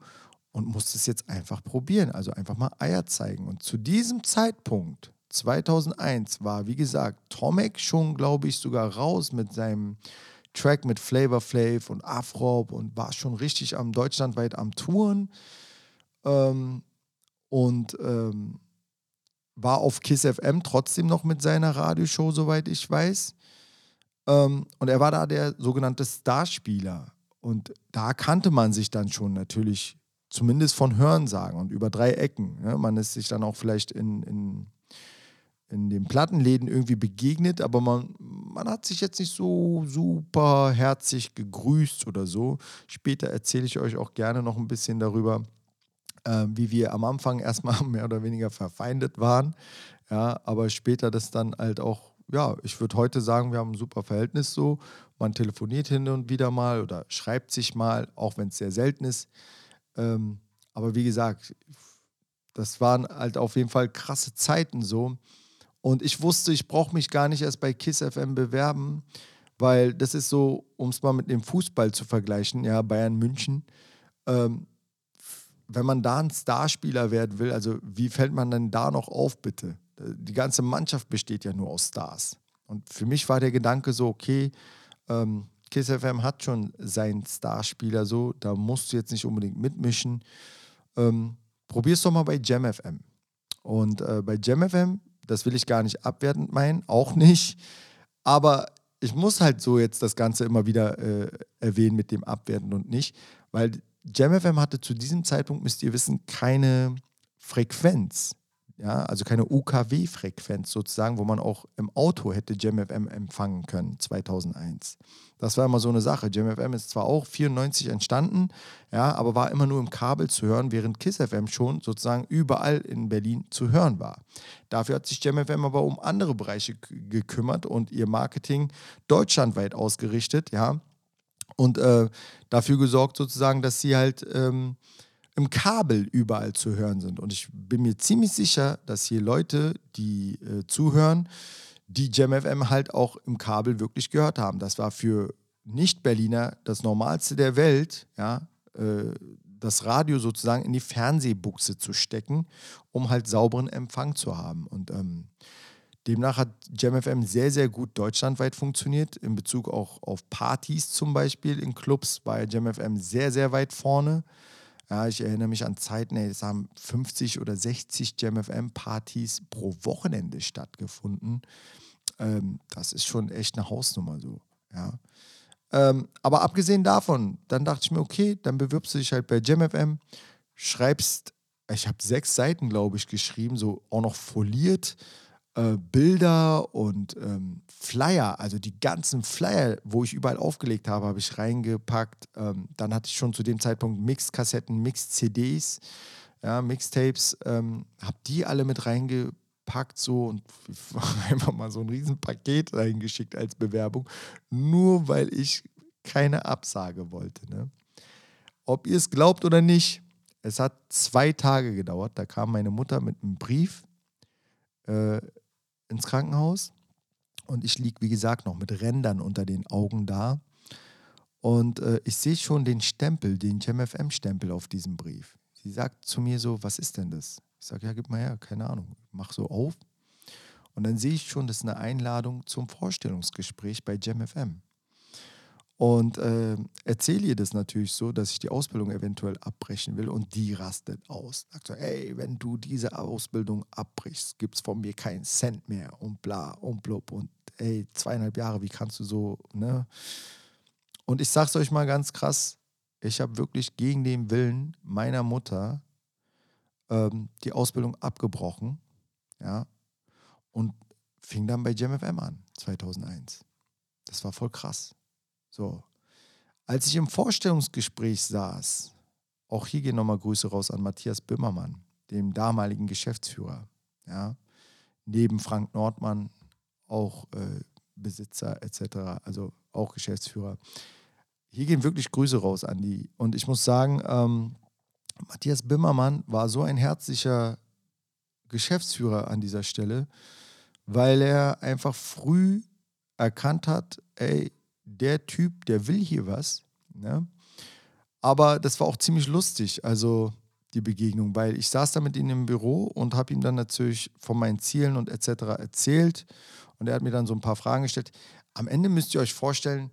und musst es jetzt einfach probieren. Also einfach mal Eier zeigen. Und zu diesem Zeitpunkt, 2001, war, wie gesagt, Tomek schon, glaube ich, sogar raus mit seinem Track mit Flavor Flav und Afrop und war schon richtig am deutschlandweit am Touren. Ähm, und ähm, war auf Kiss FM trotzdem noch mit seiner Radioshow, soweit ich weiß. Ähm, und er war da der sogenannte Starspieler. Und da kannte man sich dann schon natürlich, zumindest von Hörensagen und über drei Ecken. Ne? Man ist sich dann auch vielleicht in, in, in den Plattenläden irgendwie begegnet, aber man, man hat sich jetzt nicht so super herzlich gegrüßt oder so. Später erzähle ich euch auch gerne noch ein bisschen darüber, äh, wie wir am Anfang erstmal mehr oder weniger verfeindet waren. Ja, aber später das dann halt auch, ja, ich würde heute sagen, wir haben ein super Verhältnis so. Man telefoniert hin und wieder mal oder schreibt sich mal, auch wenn es sehr selten ist. Ähm, aber wie gesagt, das waren halt auf jeden Fall krasse Zeiten so. Und ich wusste, ich brauche mich gar nicht erst bei KISS FM bewerben, weil das ist so, um es mal mit dem Fußball zu vergleichen, ja, Bayern München. Ähm, wenn man da ein Starspieler werden will, also wie fällt man denn da noch auf, bitte? Die ganze Mannschaft besteht ja nur aus Stars. Und für mich war der Gedanke so, okay, ähm, Kiss FM hat schon seinen Starspieler so, da musst du jetzt nicht unbedingt mitmischen. Ähm, probier's doch mal bei Jam FM. Und äh, bei Jam FM, das will ich gar nicht abwertend meinen, auch nicht. Aber ich muss halt so jetzt das Ganze immer wieder äh, erwähnen mit dem Abwerten und nicht, weil JamFM hatte zu diesem Zeitpunkt, müsst ihr wissen, keine Frequenz. Ja, also keine UKW-Frequenz sozusagen, wo man auch im Auto hätte JamFM empfangen können, 2001. Das war immer so eine Sache. JamFM ist zwar auch 94 entstanden, ja, aber war immer nur im Kabel zu hören, während KissFM schon sozusagen überall in Berlin zu hören war. Dafür hat sich JamFM aber um andere Bereiche gekümmert und ihr Marketing deutschlandweit ausgerichtet, ja, und äh, dafür gesorgt sozusagen, dass sie halt ähm, im Kabel überall zu hören sind. Und ich bin mir ziemlich sicher, dass hier Leute, die äh, zuhören, die JamFM halt auch im Kabel wirklich gehört haben. Das war für Nicht-Berliner das Normalste der Welt, ja, äh, das Radio sozusagen in die Fernsehbuchse zu stecken, um halt sauberen Empfang zu haben. Und ähm, demnach hat JamFM sehr, sehr gut deutschlandweit funktioniert, in Bezug auch auf Partys zum Beispiel in Clubs war JamFM sehr, sehr weit vorne. Ja, ich erinnere mich an Zeiten, es haben 50 oder 60 JamFM-Partys pro Wochenende stattgefunden. Ähm, das ist schon echt eine Hausnummer so. Ja. Ähm, aber abgesehen davon, dann dachte ich mir, okay, dann bewirbst du dich halt bei JamFM, schreibst, ich habe sechs Seiten, glaube ich, geschrieben, so auch noch foliert äh, Bilder und ähm, Flyer, also die ganzen Flyer, wo ich überall aufgelegt habe, habe ich reingepackt. Ähm, dann hatte ich schon zu dem Zeitpunkt Mix-Kassetten, Mix-CDs, ja, Mixtapes, ähm, habe die alle mit reingepackt so und einfach mal so ein Riesenpaket reingeschickt als Bewerbung, nur weil ich keine Absage wollte. Ne? Ob ihr es glaubt oder nicht, es hat zwei Tage gedauert. Da kam meine Mutter mit einem Brief. Äh, ins Krankenhaus und ich liege, wie gesagt, noch mit Rändern unter den Augen da. Und äh, ich sehe schon den Stempel, den JamFM-Stempel auf diesem Brief. Sie sagt zu mir so, was ist denn das? Ich sage, ja, gib mal her, keine Ahnung. Mach so auf. Und dann sehe ich schon, das ist eine Einladung zum Vorstellungsgespräch bei JamFM. Und äh, erzähle ihr das natürlich so, dass ich die Ausbildung eventuell abbrechen will und die rastet aus. Sagt so, ey, wenn du diese Ausbildung abbrichst, gibt es von mir keinen Cent mehr und bla und blub und ey, zweieinhalb Jahre, wie kannst du so, ne? Und ich sag's euch mal ganz krass, ich habe wirklich gegen den Willen meiner Mutter ähm, die Ausbildung abgebrochen, ja, und fing dann bei JamFM an, 2001. Das war voll krass. So. Als ich im Vorstellungsgespräch saß, auch hier gehen nochmal Grüße raus an Matthias Böhmermann, dem damaligen Geschäftsführer, ja, neben Frank Nordmann auch äh, Besitzer etc., also auch Geschäftsführer. Hier gehen wirklich Grüße raus an die. Und ich muss sagen, ähm, Matthias Bimmermann war so ein herzlicher Geschäftsführer an dieser Stelle, weil er einfach früh erkannt hat, ey, der Typ, der will hier was. Ne? Aber das war auch ziemlich lustig, also die Begegnung, weil ich saß da mit ihm im Büro und habe ihm dann natürlich von meinen Zielen und etc. erzählt. Und er hat mir dann so ein paar Fragen gestellt. Am Ende müsst ihr euch vorstellen,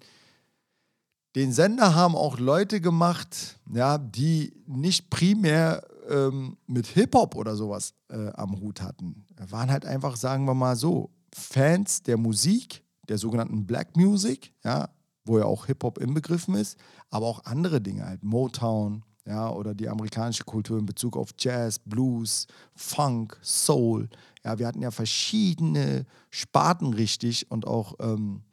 den Sender haben auch Leute gemacht, ja, die nicht primär ähm, mit Hip-Hop oder sowas äh, am Hut hatten. Waren halt einfach, sagen wir mal so, Fans der Musik, der sogenannten Black Music, ja, wo ja auch Hip-Hop inbegriffen ist, aber auch andere Dinge, halt Motown, ja, oder die amerikanische Kultur in Bezug auf Jazz, Blues, Funk, Soul. Ja, wir hatten ja verschiedene Sparten richtig und auch ähm,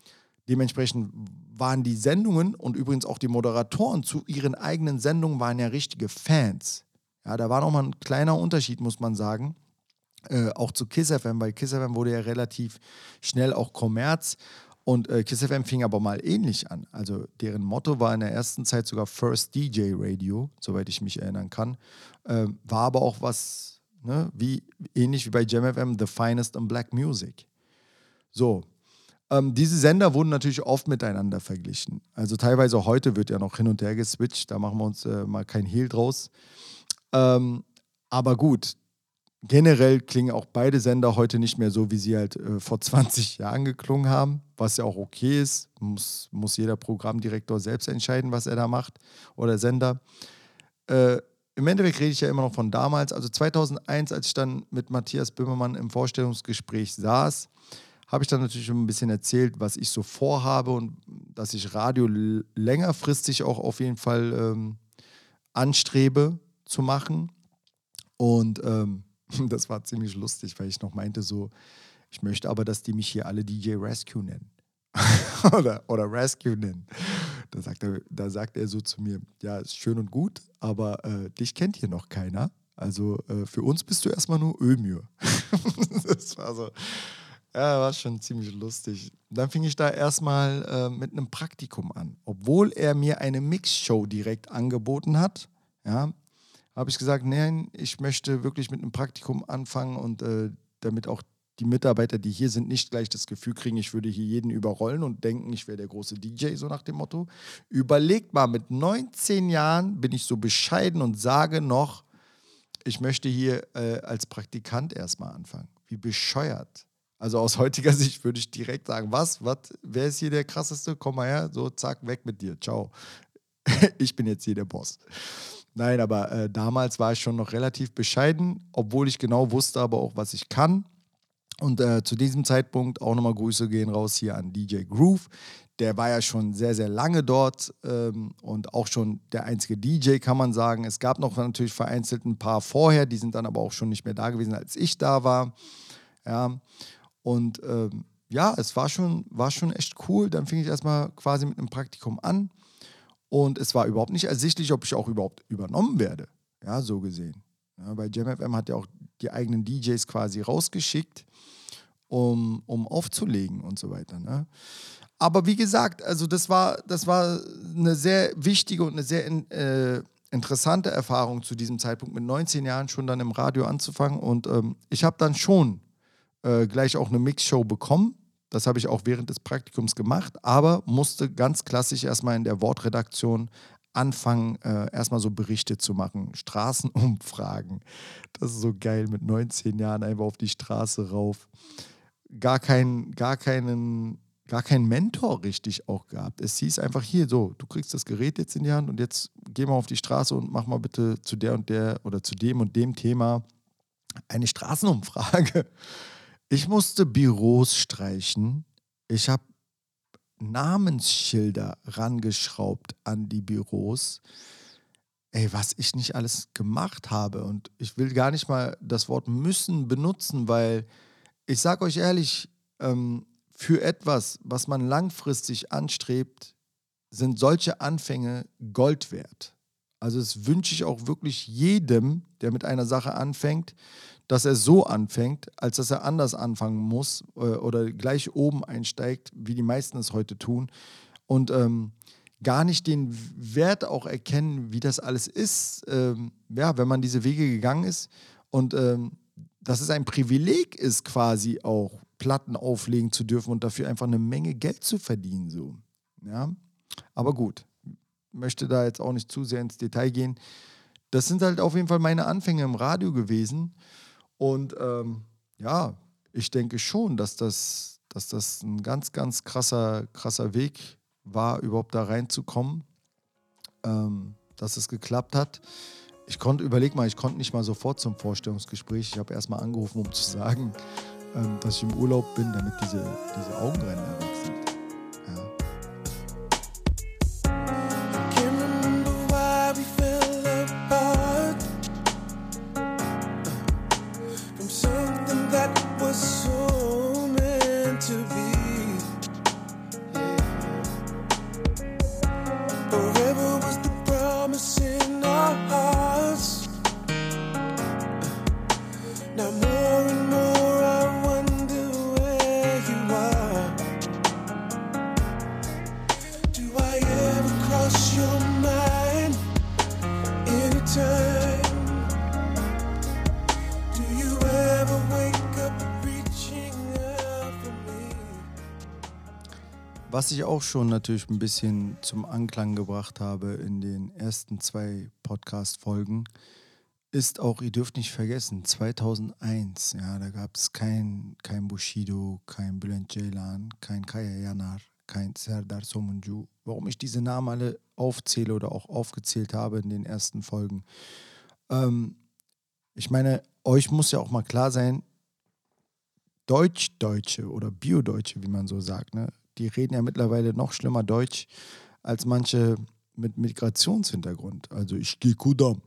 dementsprechend waren die Sendungen und übrigens auch die Moderatoren zu ihren eigenen Sendungen waren ja richtige Fans. Ja, da war nochmal ein kleiner Unterschied, muss man sagen. Äh, auch zu Kiss FM, weil Kiss FM wurde ja relativ schnell auch Kommerz und äh, Kiss FM fing aber mal ähnlich an. Also deren Motto war in der ersten Zeit sogar First DJ Radio, soweit ich mich erinnern kann. Äh, war aber auch was, ne, wie ähnlich wie bei Jam FM, The Finest in Black Music. So. Ähm, diese Sender wurden natürlich oft miteinander verglichen. Also teilweise heute wird ja noch hin und her geswitcht, da machen wir uns äh, mal kein Hehl draus. Ähm, aber gut, generell klingen auch beide Sender heute nicht mehr so, wie sie halt äh, vor 20 Jahren geklungen haben, was ja auch okay ist. Muss, muss jeder Programmdirektor selbst entscheiden, was er da macht oder Sender. Äh, Im Endeffekt rede ich ja immer noch von damals. Also 2001, als ich dann mit Matthias Böhmermann im Vorstellungsgespräch saß, habe ich dann natürlich ein bisschen erzählt, was ich so vorhabe und dass ich Radio längerfristig auch auf jeden Fall ähm, anstrebe zu machen. Und ähm, das war ziemlich lustig, weil ich noch meinte so, ich möchte aber, dass die mich hier alle DJ Rescue nennen. oder, oder Rescue nennen. Da sagt, er, da sagt er so zu mir, ja, ist schön und gut, aber äh, dich kennt hier noch keiner. Also äh, für uns bist du erstmal nur Ömür. das war so, ja, war schon ziemlich lustig. Dann fing ich da erstmal äh, mit einem Praktikum an. Obwohl er mir eine Mixshow direkt angeboten hat, ja, habe ich gesagt, nein, ich möchte wirklich mit einem Praktikum anfangen und äh, damit auch die Mitarbeiter, die hier sind, nicht gleich das Gefühl kriegen, ich würde hier jeden überrollen und denken, ich wäre der große DJ, so nach dem Motto. Überlegt mal, mit 19 Jahren bin ich so bescheiden und sage noch, ich möchte hier äh, als Praktikant erstmal anfangen. Wie bescheuert. Also aus heutiger Sicht würde ich direkt sagen, was, was, wer ist hier der krasseste? Komm mal her, so zack, weg mit dir, ciao. ich bin jetzt hier der Boss. Nein, aber äh, damals war ich schon noch relativ bescheiden, obwohl ich genau wusste aber auch, was ich kann. Und äh, zu diesem Zeitpunkt auch nochmal Grüße gehen raus hier an DJ Groove. Der war ja schon sehr, sehr lange dort ähm, und auch schon der einzige DJ, kann man sagen. Es gab noch natürlich vereinzelt ein paar vorher, die sind dann aber auch schon nicht mehr da gewesen, als ich da war. Ja, und ähm, ja, es war schon, war schon echt cool. Dann fing ich erstmal quasi mit einem Praktikum an und es war überhaupt nicht ersichtlich, ob ich auch überhaupt übernommen werde. Ja, so gesehen. Ja, bei JamFM hat ja auch die eigenen DJs quasi rausgeschickt, um, um aufzulegen und so weiter. Ne? Aber wie gesagt, also das war, das war eine sehr wichtige und eine sehr in, äh, interessante Erfahrung zu diesem Zeitpunkt, mit 19 Jahren schon dann im Radio anzufangen. Und ähm, ich habe dann schon äh, gleich auch eine Mixshow bekommen. Das habe ich auch während des Praktikums gemacht, aber musste ganz klassisch erstmal in der Wortredaktion anfangen, äh, erstmal so Berichte zu machen, Straßenumfragen. Das ist so geil, mit 19 Jahren einfach auf die Straße rauf. Gar, kein, gar keinen gar keinen Mentor richtig auch gehabt. Es hieß einfach hier so, du kriegst das Gerät jetzt in die Hand und jetzt geh mal auf die Straße und mach mal bitte zu der und der oder zu dem und dem Thema eine Straßenumfrage. Ich musste Büros streichen. Ich habe Namensschilder rangeschraubt an die Büros. Ey, was ich nicht alles gemacht habe. Und ich will gar nicht mal das Wort müssen benutzen, weil ich sage euch ehrlich, ähm, für etwas, was man langfristig anstrebt, sind solche Anfänge Gold wert. Also das wünsche ich auch wirklich jedem, der mit einer Sache anfängt, dass er so anfängt, als dass er anders anfangen muss äh, oder gleich oben einsteigt, wie die meisten es heute tun. Und ähm, gar nicht den Wert auch erkennen, wie das alles ist, ähm, ja, wenn man diese Wege gegangen ist. Und ähm, dass es ein Privileg ist, quasi auch Platten auflegen zu dürfen und dafür einfach eine Menge Geld zu verdienen. So. Ja? Aber gut, möchte da jetzt auch nicht zu sehr ins Detail gehen. Das sind halt auf jeden Fall meine Anfänge im Radio gewesen. Und ähm, ja, ich denke schon, dass das, dass das ein ganz, ganz krasser, krasser Weg war, überhaupt da reinzukommen, ähm, dass es geklappt hat. Ich konnte, überleg mal, ich konnte nicht mal sofort zum Vorstellungsgespräch. Ich habe erst mal angerufen, um zu sagen, ähm, dass ich im Urlaub bin, damit diese, diese Augenränder weg sind. Was ich auch schon natürlich ein bisschen zum Anklang gebracht habe in den ersten zwei Podcast-Folgen, ist auch, ihr dürft nicht vergessen, 2001, ja, da gab es kein, kein Bushido, kein Bülent Ceylan, kein Kaya Yanar, kein Serdar Somunju. Warum ich diese Namen alle aufzähle oder auch aufgezählt habe in den ersten Folgen. Ähm, ich meine, euch muss ja auch mal klar sein, Deutsch-Deutsche oder Bio-Deutsche, wie man so sagt, ne? Die reden ja mittlerweile noch schlimmer Deutsch als manche mit Migrationshintergrund. Also ich gehe Kudam.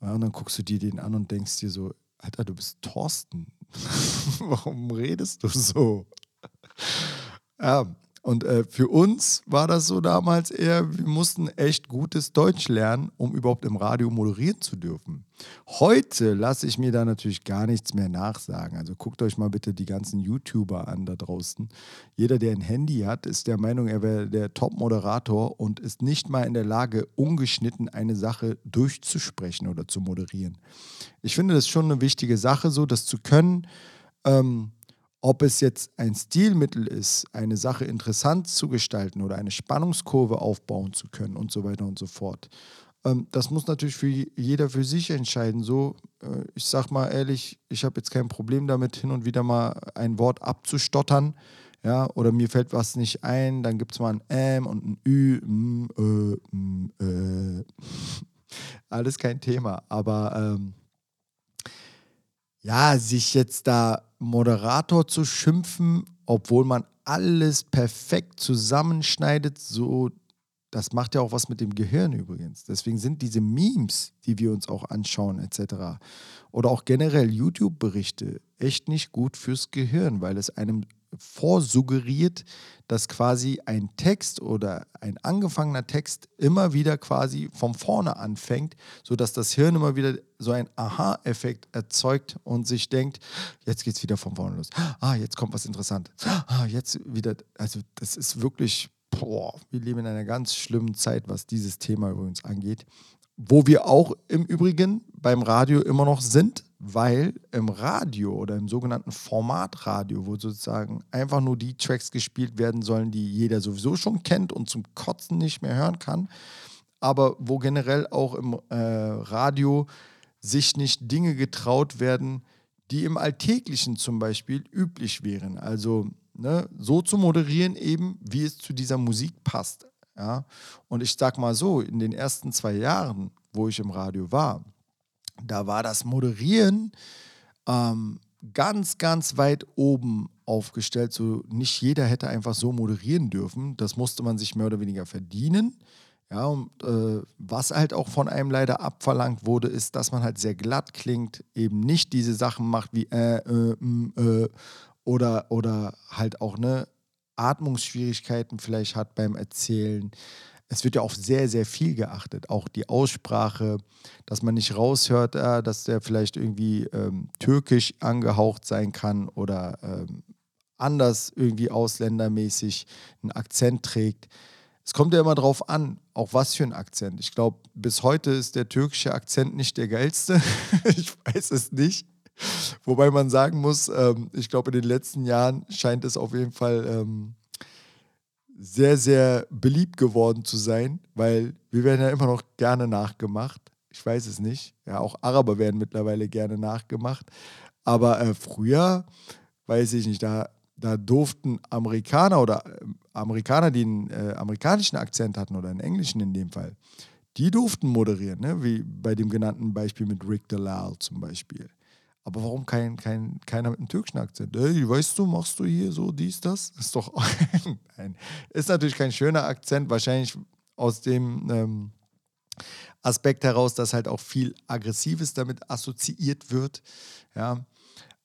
Ja, und dann guckst du dir den an und denkst dir so, Alter, du bist Thorsten. Warum redest du so? Ja, und äh, für uns war das so damals eher, wir mussten echt gutes Deutsch lernen, um überhaupt im Radio moderieren zu dürfen. Heute lasse ich mir da natürlich gar nichts mehr nachsagen. Also guckt euch mal bitte die ganzen YouTuber an da draußen. Jeder, der ein Handy hat, ist der Meinung, er wäre der Top-Moderator und ist nicht mal in der Lage, ungeschnitten eine Sache durchzusprechen oder zu moderieren. Ich finde das schon eine wichtige Sache, so das zu können. Ähm, ob es jetzt ein Stilmittel ist, eine Sache interessant zu gestalten oder eine Spannungskurve aufbauen zu können und so weiter und so fort. Ähm, das muss natürlich für jeder für sich entscheiden. So, äh, ich sag mal ehrlich, ich habe jetzt kein Problem damit, hin und wieder mal ein Wort abzustottern. Ja, oder mir fällt was nicht ein, dann gibt es mal ein M und ein Ü. M, äh, m, äh. Alles kein Thema. Aber ähm, ja, sich jetzt da Moderator zu schimpfen, obwohl man alles perfekt zusammenschneidet, so das macht ja auch was mit dem Gehirn übrigens. Deswegen sind diese Memes, die wir uns auch anschauen, etc. oder auch generell YouTube-Berichte echt nicht gut fürs Gehirn, weil es einem vorsuggeriert, dass quasi ein Text oder ein angefangener Text immer wieder quasi von vorne anfängt, sodass das Hirn immer wieder so einen Aha-Effekt erzeugt und sich denkt, jetzt geht es wieder von vorne los. Ah, jetzt kommt was Interessantes. Ah, jetzt wieder, also das ist wirklich, boah, wir leben in einer ganz schlimmen Zeit, was dieses Thema übrigens angeht. Wo wir auch im Übrigen beim Radio immer noch sind, weil im Radio oder im sogenannten Formatradio, wo sozusagen einfach nur die Tracks gespielt werden sollen, die jeder sowieso schon kennt und zum Kotzen nicht mehr hören kann, aber wo generell auch im äh, Radio sich nicht Dinge getraut werden, die im Alltäglichen zum Beispiel üblich wären. Also ne, so zu moderieren eben, wie es zu dieser Musik passt. Ja? Und ich sag mal so, in den ersten zwei Jahren, wo ich im Radio war, da war das Moderieren ähm, ganz, ganz weit oben aufgestellt. So nicht jeder hätte einfach so moderieren dürfen. Das musste man sich mehr oder weniger verdienen. Ja, und äh, was halt auch von einem leider abverlangt wurde, ist, dass man halt sehr glatt klingt, eben nicht diese Sachen macht wie äh, äh, äh oder, oder halt auch ne, Atmungsschwierigkeiten vielleicht hat beim Erzählen es wird ja auf sehr, sehr viel geachtet. Auch die Aussprache, dass man nicht raushört, äh, dass der vielleicht irgendwie ähm, türkisch angehaucht sein kann oder ähm, anders irgendwie ausländermäßig einen Akzent trägt. Es kommt ja immer drauf an, auch was für ein Akzent. Ich glaube, bis heute ist der türkische Akzent nicht der geilste. ich weiß es nicht. Wobei man sagen muss, ähm, ich glaube, in den letzten Jahren scheint es auf jeden Fall ähm, sehr, sehr beliebt geworden zu sein, weil wir werden ja immer noch gerne nachgemacht. Ich weiß es nicht. Ja, auch Araber werden mittlerweile gerne nachgemacht. Aber äh, früher, weiß ich nicht, da, da durften Amerikaner oder äh, Amerikaner, die einen äh, amerikanischen Akzent hatten oder einen englischen in dem Fall, die durften moderieren, ne? wie bei dem genannten Beispiel mit Rick Dalal zum Beispiel. Aber warum kein, kein, keiner mit einem türkischen Akzent? Ey, weißt du, machst du hier so dies, das? Ist doch. Nein. Ist natürlich kein schöner Akzent, wahrscheinlich aus dem ähm, Aspekt heraus, dass halt auch viel Aggressives damit assoziiert wird. Ja.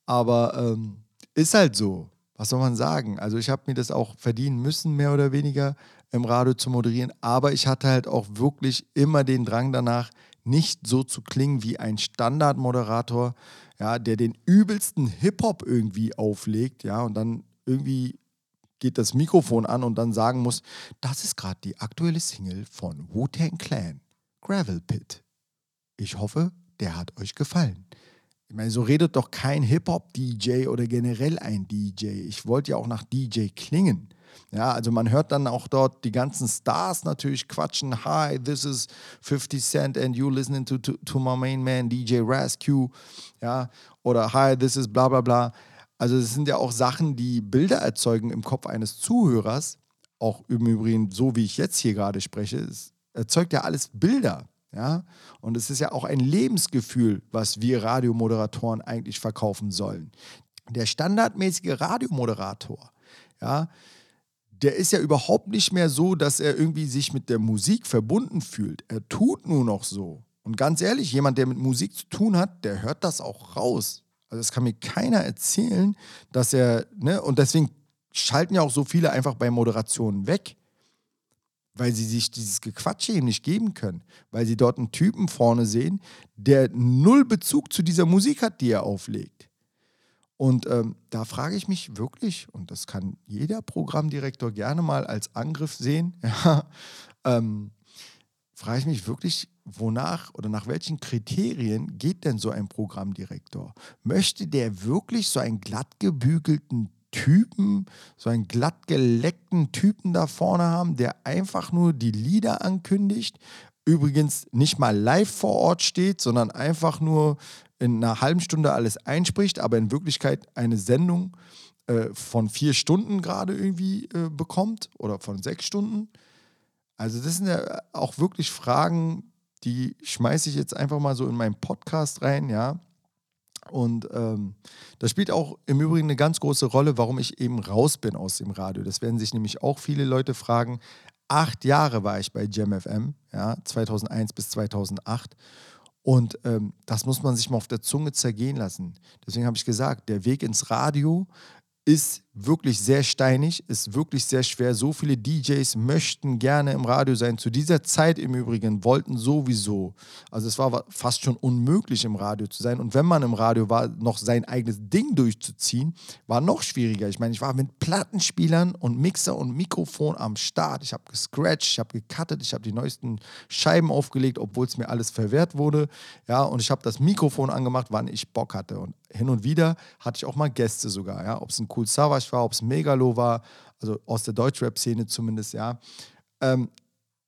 Aber ähm, ist halt so. Was soll man sagen? Also, ich habe mir das auch verdienen müssen, mehr oder weniger im Radio zu moderieren. Aber ich hatte halt auch wirklich immer den Drang danach, nicht so zu klingen wie ein Standardmoderator, ja, der den übelsten Hip-Hop irgendwie auflegt, ja, und dann irgendwie geht das Mikrofon an und dann sagen muss, das ist gerade die aktuelle Single von Wu-Tang Clan, Gravel Pit. Ich hoffe, der hat euch gefallen. Ich meine, so redet doch kein Hip-Hop-DJ oder generell ein DJ. Ich wollte ja auch nach DJ klingen. Ja, also man hört dann auch dort die ganzen Stars natürlich quatschen. Hi, this is 50 Cent and you listening to, to, to my main man DJ Rescue. Ja, oder Hi, this is bla bla bla. Also es sind ja auch Sachen, die Bilder erzeugen im Kopf eines Zuhörers. Auch im Übrigen, so wie ich jetzt hier gerade spreche, es erzeugt ja alles Bilder. Ja? Und es ist ja auch ein Lebensgefühl, was wir Radiomoderatoren eigentlich verkaufen sollen. Der standardmäßige Radiomoderator, ja, der ist ja überhaupt nicht mehr so, dass er irgendwie sich mit der Musik verbunden fühlt. Er tut nur noch so. Und ganz ehrlich, jemand, der mit Musik zu tun hat, der hört das auch raus. Also es kann mir keiner erzählen, dass er, ne, und deswegen schalten ja auch so viele einfach bei Moderationen weg, weil sie sich dieses Gequatsche eben nicht geben können, weil sie dort einen Typen vorne sehen, der null Bezug zu dieser Musik hat, die er auflegt. Und ähm, da frage ich mich wirklich, und das kann jeder Programmdirektor gerne mal als Angriff sehen, ja, ähm, frage ich mich wirklich, wonach oder nach welchen Kriterien geht denn so ein Programmdirektor? Möchte der wirklich so einen glatt gebügelten Typen, so einen glatt geleckten Typen da vorne haben, der einfach nur die Lieder ankündigt, übrigens nicht mal live vor Ort steht, sondern einfach nur in einer halben Stunde alles einspricht, aber in Wirklichkeit eine Sendung äh, von vier Stunden gerade irgendwie äh, bekommt oder von sechs Stunden. Also das sind ja auch wirklich Fragen, die schmeiße ich jetzt einfach mal so in meinen Podcast rein, ja. Und ähm, das spielt auch im Übrigen eine ganz große Rolle, warum ich eben raus bin aus dem Radio. Das werden sich nämlich auch viele Leute fragen. Acht Jahre war ich bei JamFM, ja, 2001 bis 2008. Und ähm, das muss man sich mal auf der Zunge zergehen lassen. Deswegen habe ich gesagt, der Weg ins Radio ist wirklich sehr steinig, ist wirklich sehr schwer. So viele DJs möchten gerne im Radio sein. Zu dieser Zeit im Übrigen wollten sowieso. Also es war fast schon unmöglich im Radio zu sein. Und wenn man im Radio war, noch sein eigenes Ding durchzuziehen, war noch schwieriger. Ich meine, ich war mit Plattenspielern und Mixer und Mikrofon am Start. Ich habe gescratcht, ich habe gecuttet, ich habe die neuesten Scheiben aufgelegt, obwohl es mir alles verwehrt wurde. Ja, und ich habe das Mikrofon angemacht, wann ich Bock hatte. Und hin und wieder hatte ich auch mal Gäste sogar, ja, ob es ein Cool Savage war, ob es Megalo war, also aus der Deutschrap-Szene zumindest, ja. Ähm,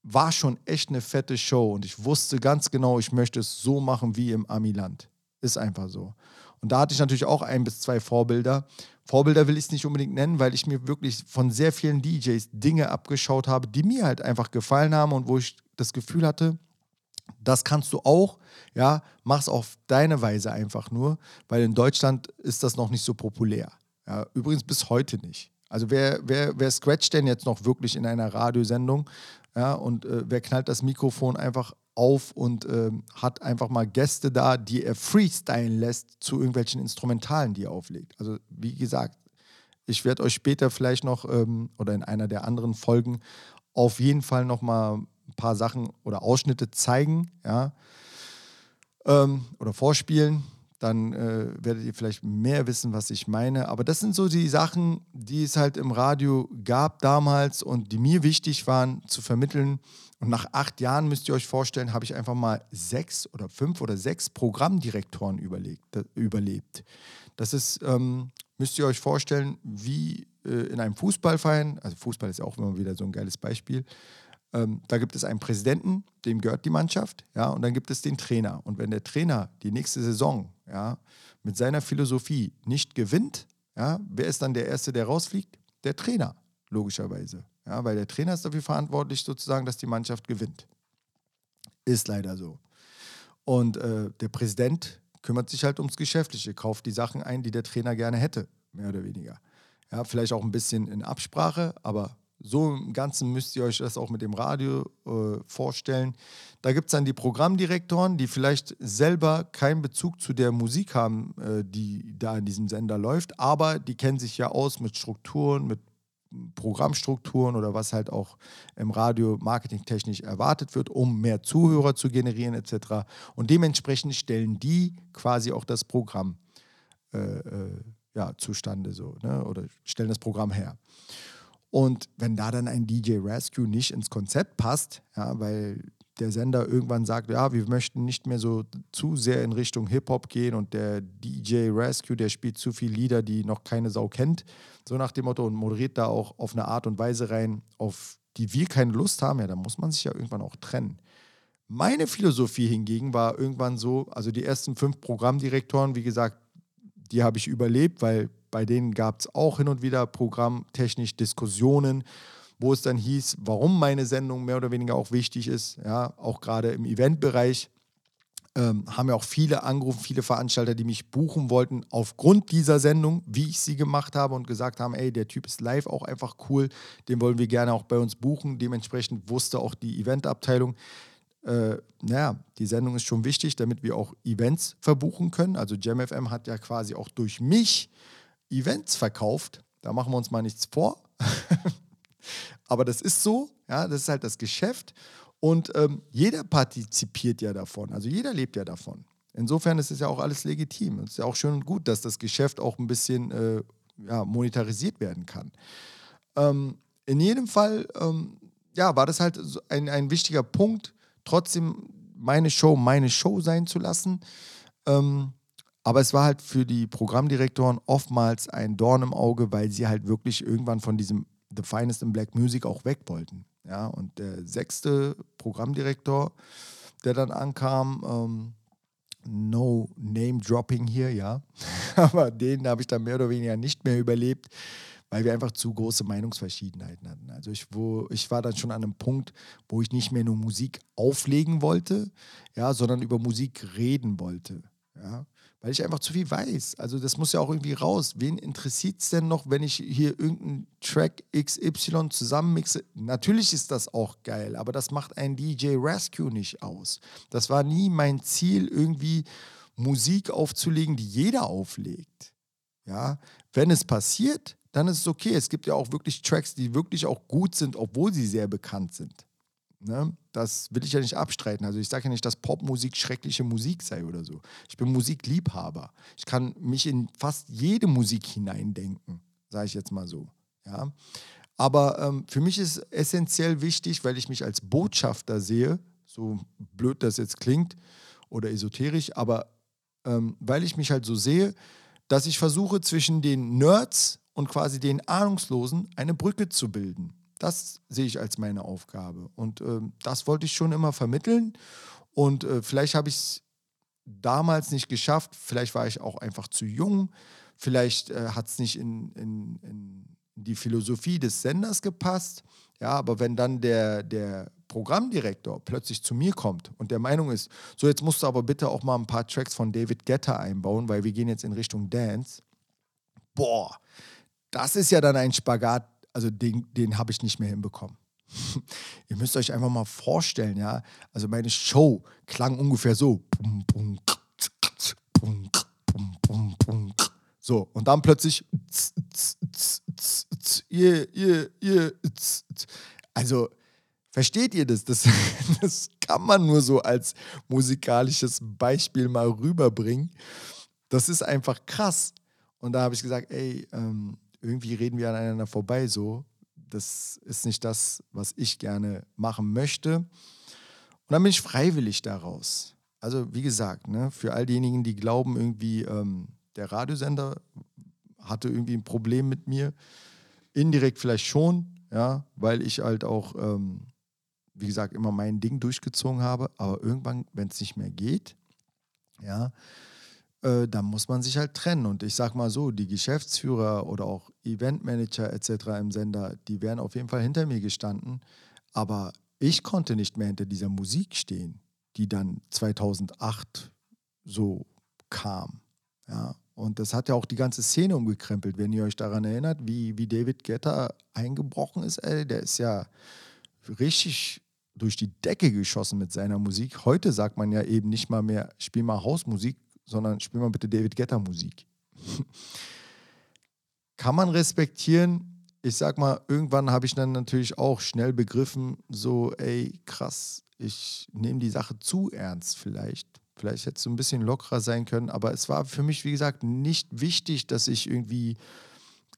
war schon echt eine fette Show und ich wusste ganz genau, ich möchte es so machen wie im Amiland. Ist einfach so. Und da hatte ich natürlich auch ein bis zwei Vorbilder. Vorbilder will ich es nicht unbedingt nennen, weil ich mir wirklich von sehr vielen DJs Dinge abgeschaut habe, die mir halt einfach gefallen haben und wo ich das Gefühl hatte, das kannst du auch, ja, mach's auf deine Weise einfach nur, weil in Deutschland ist das noch nicht so populär. Ja, übrigens bis heute nicht. Also wer, wer, wer scratcht denn jetzt noch wirklich in einer Radiosendung? Ja, und äh, wer knallt das Mikrofon einfach auf und äh, hat einfach mal Gäste da, die er freestylen lässt zu irgendwelchen Instrumentalen, die er auflegt. Also wie gesagt, ich werde euch später vielleicht noch ähm, oder in einer der anderen Folgen auf jeden Fall noch mal ein paar Sachen oder Ausschnitte zeigen, ja, ähm, oder vorspielen, dann äh, werdet ihr vielleicht mehr wissen, was ich meine. Aber das sind so die Sachen, die es halt im Radio gab damals und die mir wichtig waren zu vermitteln. Und nach acht Jahren müsst ihr euch vorstellen, habe ich einfach mal sechs oder fünf oder sechs Programmdirektoren überlegt, überlebt. Das ist, ähm, müsst ihr euch vorstellen, wie äh, in einem Fußballverein, also Fußball ist ja auch immer wieder so ein geiles Beispiel, ähm, da gibt es einen Präsidenten, dem gehört die Mannschaft, ja, und dann gibt es den Trainer. Und wenn der Trainer die nächste Saison, ja, mit seiner Philosophie nicht gewinnt, ja, wer ist dann der Erste, der rausfliegt? Der Trainer, logischerweise. Ja, weil der Trainer ist dafür verantwortlich, sozusagen, dass die Mannschaft gewinnt. Ist leider so. Und äh, der Präsident kümmert sich halt ums Geschäftliche, kauft die Sachen ein, die der Trainer gerne hätte, mehr oder weniger. Ja, vielleicht auch ein bisschen in Absprache, aber so im Ganzen müsst ihr euch das auch mit dem Radio äh, vorstellen. Da gibt es dann die Programmdirektoren, die vielleicht selber keinen Bezug zu der Musik haben, äh, die da in diesem Sender läuft, aber die kennen sich ja aus mit Strukturen, mit Programmstrukturen oder was halt auch im Radio marketingtechnisch erwartet wird, um mehr Zuhörer zu generieren etc. Und dementsprechend stellen die quasi auch das Programm äh, äh ja, zustande so, ne? oder stellen das Programm her. Und wenn da dann ein DJ Rescue nicht ins Konzept passt, ja, weil der Sender irgendwann sagt, ja, wir möchten nicht mehr so zu sehr in Richtung Hip-Hop gehen und der DJ Rescue, der spielt zu viele Lieder, die noch keine Sau kennt, so nach dem Motto und moderiert da auch auf eine Art und Weise rein, auf die wir keine Lust haben, ja, dann muss man sich ja irgendwann auch trennen. Meine Philosophie hingegen war irgendwann so, also die ersten fünf Programmdirektoren, wie gesagt, die habe ich überlebt, weil bei denen gab es auch hin und wieder programmtechnisch Diskussionen, wo es dann hieß, warum meine Sendung mehr oder weniger auch wichtig ist, ja, auch gerade im Eventbereich. ähm, haben ja auch viele angerufen, viele Veranstalter, die mich buchen wollten, aufgrund dieser Sendung, wie ich sie gemacht habe und gesagt haben, ey, der Typ ist live auch einfach cool, den wollen wir gerne auch bei uns buchen. Dementsprechend wusste auch die Eventabteilung, äh, naja, die Sendung ist schon wichtig, damit wir auch Events verbuchen können. Also JamFM hat ja quasi auch durch mich Events verkauft. Da machen wir uns mal nichts vor. Aber das ist so, ja, das ist halt das Geschäft. Und ähm, jeder partizipiert ja davon, also jeder lebt ja davon. Insofern ist es ja auch alles legitim. Es ist ja auch schön und gut, dass das Geschäft auch ein bisschen äh, ja, monetarisiert werden kann. Ähm, in jedem Fall, ähm, ja, war das halt ein, ein wichtiger Punkt, trotzdem meine Show meine Show sein zu lassen. Ähm, aber es war halt für die Programmdirektoren oftmals ein Dorn im Auge, weil sie halt wirklich irgendwann von diesem The Finest in Black Music auch weg wollten. Ja, und der sechste Programmdirektor, der dann ankam, ähm, no Name Dropping hier, ja, aber den habe ich dann mehr oder weniger nicht mehr überlebt, weil wir einfach zu große Meinungsverschiedenheiten hatten. Also ich, wo, ich war dann schon an einem Punkt, wo ich nicht mehr nur Musik auflegen wollte, ja, sondern über Musik reden wollte. Ja weil ich einfach zu viel weiß. Also das muss ja auch irgendwie raus. Wen interessiert es denn noch, wenn ich hier irgendeinen Track XY zusammenmixe? Natürlich ist das auch geil, aber das macht ein DJ Rescue nicht aus. Das war nie mein Ziel, irgendwie Musik aufzulegen, die jeder auflegt. Ja, wenn es passiert, dann ist es okay. Es gibt ja auch wirklich Tracks, die wirklich auch gut sind, obwohl sie sehr bekannt sind. Ne? Das will ich ja nicht abstreiten. Also ich sage ja nicht, dass Popmusik schreckliche Musik sei oder so. Ich bin Musikliebhaber. Ich kann mich in fast jede Musik hineindenken, sage ich jetzt mal so. Ja? Aber ähm, für mich ist essentiell wichtig, weil ich mich als Botschafter sehe, so blöd das jetzt klingt oder esoterisch, aber ähm, weil ich mich halt so sehe, dass ich versuche zwischen den Nerds und quasi den Ahnungslosen eine Brücke zu bilden. Das sehe ich als meine Aufgabe. Und äh, das wollte ich schon immer vermitteln. Und äh, vielleicht habe ich es damals nicht geschafft. Vielleicht war ich auch einfach zu jung. Vielleicht äh, hat es nicht in, in, in, die Philosophie des Senders gepasst. Ja, aber wenn dann der, der Programmdirektor plötzlich zu mir kommt und der Meinung ist, so jetzt musst du aber bitte auch mal ein paar Tracks von David Guetta einbauen, weil wir gehen jetzt in Richtung Dance. Boah, das ist ja dann ein Spagat, also den, den habe ich nicht mehr hinbekommen. Ihr müsst euch einfach mal vorstellen, ja. Also meine Show klang ungefähr so. So, und dann plötzlich. Also, versteht ihr das? das? Das kann man nur so als musikalisches Beispiel mal rüberbringen. Das ist einfach krass. Und da habe ich gesagt, ey, ähm, irgendwie reden wir aneinander vorbei so. Das ist nicht das, was ich gerne machen möchte. Und dann bin ich freiwillig daraus. Also wie gesagt, ne, für all diejenigen, die glauben, irgendwie ähm, der Radiosender hatte irgendwie ein Problem mit mir, indirekt vielleicht schon, ja, weil ich halt auch, ähm, wie gesagt, immer mein Ding durchgezogen habe. Aber irgendwann, wenn es nicht mehr geht, ja, äh, dann muss man sich halt trennen. Und ich sag mal so, die Geschäftsführer oder auch Eventmanager etc. im Sender, die wären auf jeden Fall hinter mir gestanden. Aber ich konnte nicht mehr hinter dieser Musik stehen, die dann 2008 so kam. Ja, und das hat ja auch die ganze Szene umgekrempelt, wenn ihr euch daran erinnert, wie, wie David Guetta eingebrochen ist. Ey, der ist ja richtig durch die Decke geschossen mit seiner Musik. Heute sagt man ja eben nicht mal mehr, spiel mal Hausmusik, sondern spiel mal bitte David Guetta Musik. Kann man respektieren. Ich sag mal, irgendwann habe ich dann natürlich auch schnell begriffen, so, ey, krass, ich nehme die Sache zu ernst vielleicht. Vielleicht hätte es so ein bisschen lockerer sein können, aber es war für mich, wie gesagt, nicht wichtig, dass ich irgendwie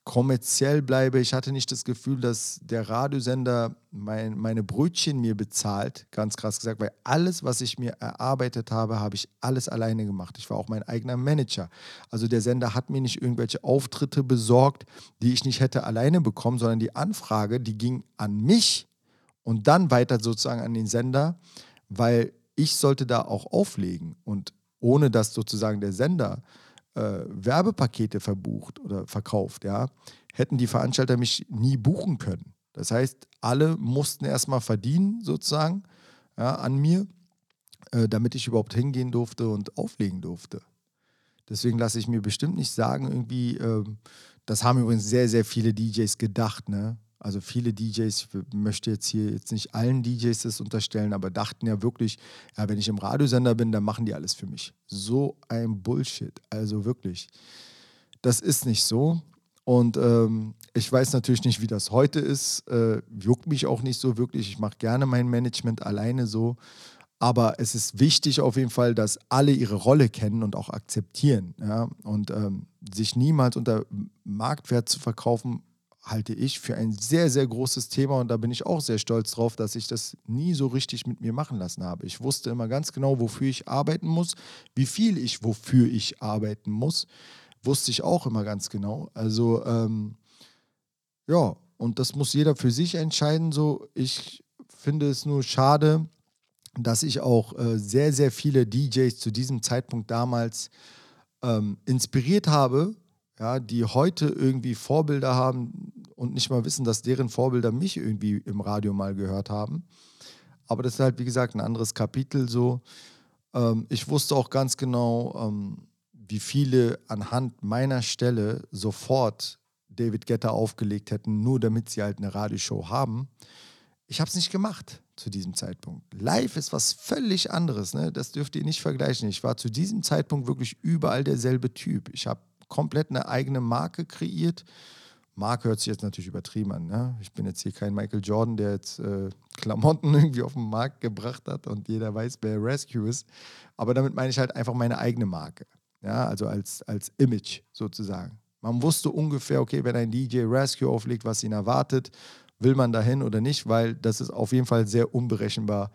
kommerziell bleibe. Ich hatte nicht das Gefühl, dass der Radiosender mein, meine Brötchen mir bezahlt, ganz krass gesagt, weil alles, was ich mir erarbeitet habe, habe ich alles alleine gemacht. Ich war auch mein eigener Manager. Also der Sender hat mir nicht irgendwelche Auftritte besorgt, die ich nicht hätte alleine bekommen, sondern die Anfrage, die ging an mich und dann weiter sozusagen an den Sender, weil ich sollte da auch auflegen und ohne dass sozusagen der Sender äh, Werbepakete verbucht oder verkauft, ja, hätten die Veranstalter mich nie buchen können. Das heißt, alle mussten erstmal verdienen, sozusagen, ja, an mir. äh, damit ich überhaupt hingehen durfte und auflegen durfte. Deswegen lasse ich mir bestimmt nicht sagen, irgendwie, ähm, das haben übrigens sehr, sehr viele DJs gedacht, ne? Also viele DJs, ich möchte jetzt hier jetzt nicht allen DJs das unterstellen, aber dachten ja wirklich, ja, wenn ich im Radiosender bin, dann machen die alles für mich. So ein Bullshit. Also wirklich. Das ist nicht so. Und ähm, ich weiß natürlich nicht, wie das heute ist. Äh, juckt mich auch nicht so wirklich. Ich mache gerne mein Management alleine so. Aber es ist wichtig auf jeden Fall, dass alle ihre Rolle kennen und auch akzeptieren. Ja? Und ähm, sich niemals unter Marktwert zu verkaufen, halte ich für ein sehr, sehr großes Thema. Und da bin ich auch sehr stolz drauf, dass ich das nie so richtig mit mir machen lassen habe. Ich wusste immer ganz genau, wofür ich arbeiten muss, wie viel ich wofür ich arbeiten muss. Wusste ich auch immer ganz genau. Also, ähm, ja, und das muss jeder für sich entscheiden. So, ich finde es nur schade, dass ich auch äh, sehr, sehr viele DJs zu diesem Zeitpunkt damals ähm, inspiriert habe, ja, die heute irgendwie Vorbilder haben und nicht mal wissen, dass deren Vorbilder mich irgendwie im Radio mal gehört haben. Aber das ist halt, wie gesagt, ein anderes Kapitel so. Ähm, ich wusste auch ganz genau, ähm, wie viele anhand meiner Stelle sofort David Getter aufgelegt hätten, nur damit sie halt eine Radioshow haben. Ich habe es nicht gemacht zu diesem Zeitpunkt. Live ist was völlig anderes, ne? das dürft ihr nicht vergleichen. Ich war zu diesem Zeitpunkt wirklich überall derselbe Typ. Ich habe komplett eine eigene Marke kreiert. Marke hört sich jetzt natürlich übertrieben an. Ne? Ich bin jetzt hier kein Michael Jordan, der jetzt äh, Klamotten irgendwie auf den Markt gebracht hat und jeder weiß, wer Rescue ist. Aber damit meine ich halt einfach meine eigene Marke. Ja, also als, als Image sozusagen. Man wusste ungefähr, okay, wenn ein DJ Rescue auflegt, was ihn erwartet will man dahin oder nicht, weil das ist auf jeden Fall sehr unberechenbar,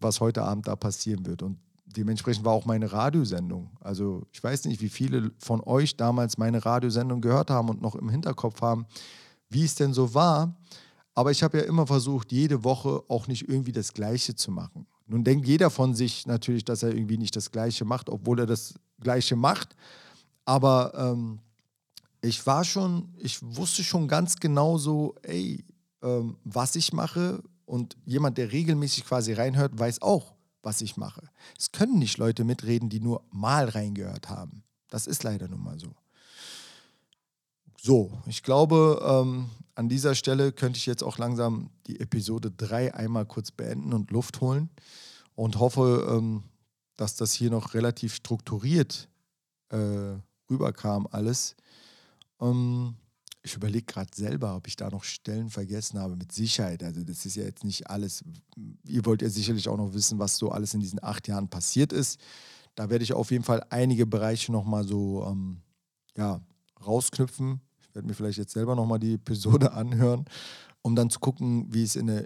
was heute Abend da passieren wird. Und dementsprechend war auch meine Radiosendung. Also ich weiß nicht, wie viele von euch damals meine Radiosendung gehört haben und noch im Hinterkopf haben, wie es denn so war. Aber ich habe ja immer versucht, jede Woche auch nicht irgendwie das Gleiche zu machen. Nun denkt jeder von sich natürlich, dass er irgendwie nicht das Gleiche macht, obwohl er das Gleiche macht. Aber ähm, ich war schon, ich wusste schon ganz genau so, ey, ähm, was ich mache und jemand, der regelmäßig quasi reinhört, weiß auch, was ich mache. Es können nicht Leute mitreden, die nur mal reingehört haben. Das ist leider nun mal so. So, ich glaube, ähm, an dieser Stelle könnte ich jetzt auch langsam die Episode 3 einmal kurz beenden und Luft holen und hoffe, ähm, dass das hier noch relativ strukturiert äh, rüberkam alles. Ähm, ich überlege gerade selber, ob ich da noch Stellen vergessen habe, mit Sicherheit. Also das ist ja jetzt nicht alles. Ihr wollt ja sicherlich auch noch wissen, was so alles in diesen acht Jahren passiert ist. Da werde ich auf jeden Fall einige Bereiche nochmal so ähm, ja, rausknüpfen. Ich werde mir vielleicht jetzt selber nochmal die Episode anhören, um dann zu gucken, wie es in der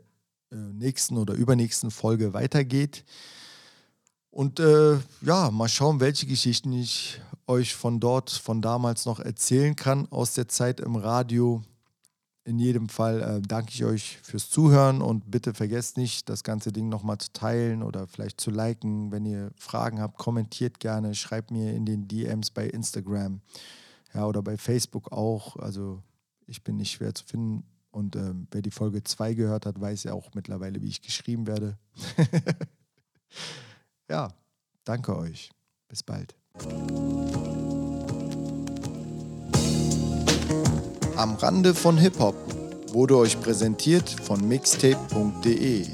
äh, nächsten oder übernächsten Folge weitergeht. Und äh, ja, mal schauen, welche Geschichten ich euch von dort, von damals noch erzählen kann, aus der Zeit im Radio. In jedem Fall äh, danke ich euch fürs Zuhören und bitte vergesst nicht, das ganze Ding nochmal zu teilen oder vielleicht zu liken. Wenn ihr Fragen habt, kommentiert gerne, schreibt mir in den DMs bei Instagram ja, oder bei Facebook auch. Also ich bin nicht schwer zu finden. Und äh, wer die Folge 2 gehört hat, weiß ja auch mittlerweile, wie ich geschrieben werde. Ja, danke euch. Bis bald. Am Rande von Hip-Hop wurde euch präsentiert von mixtape.de.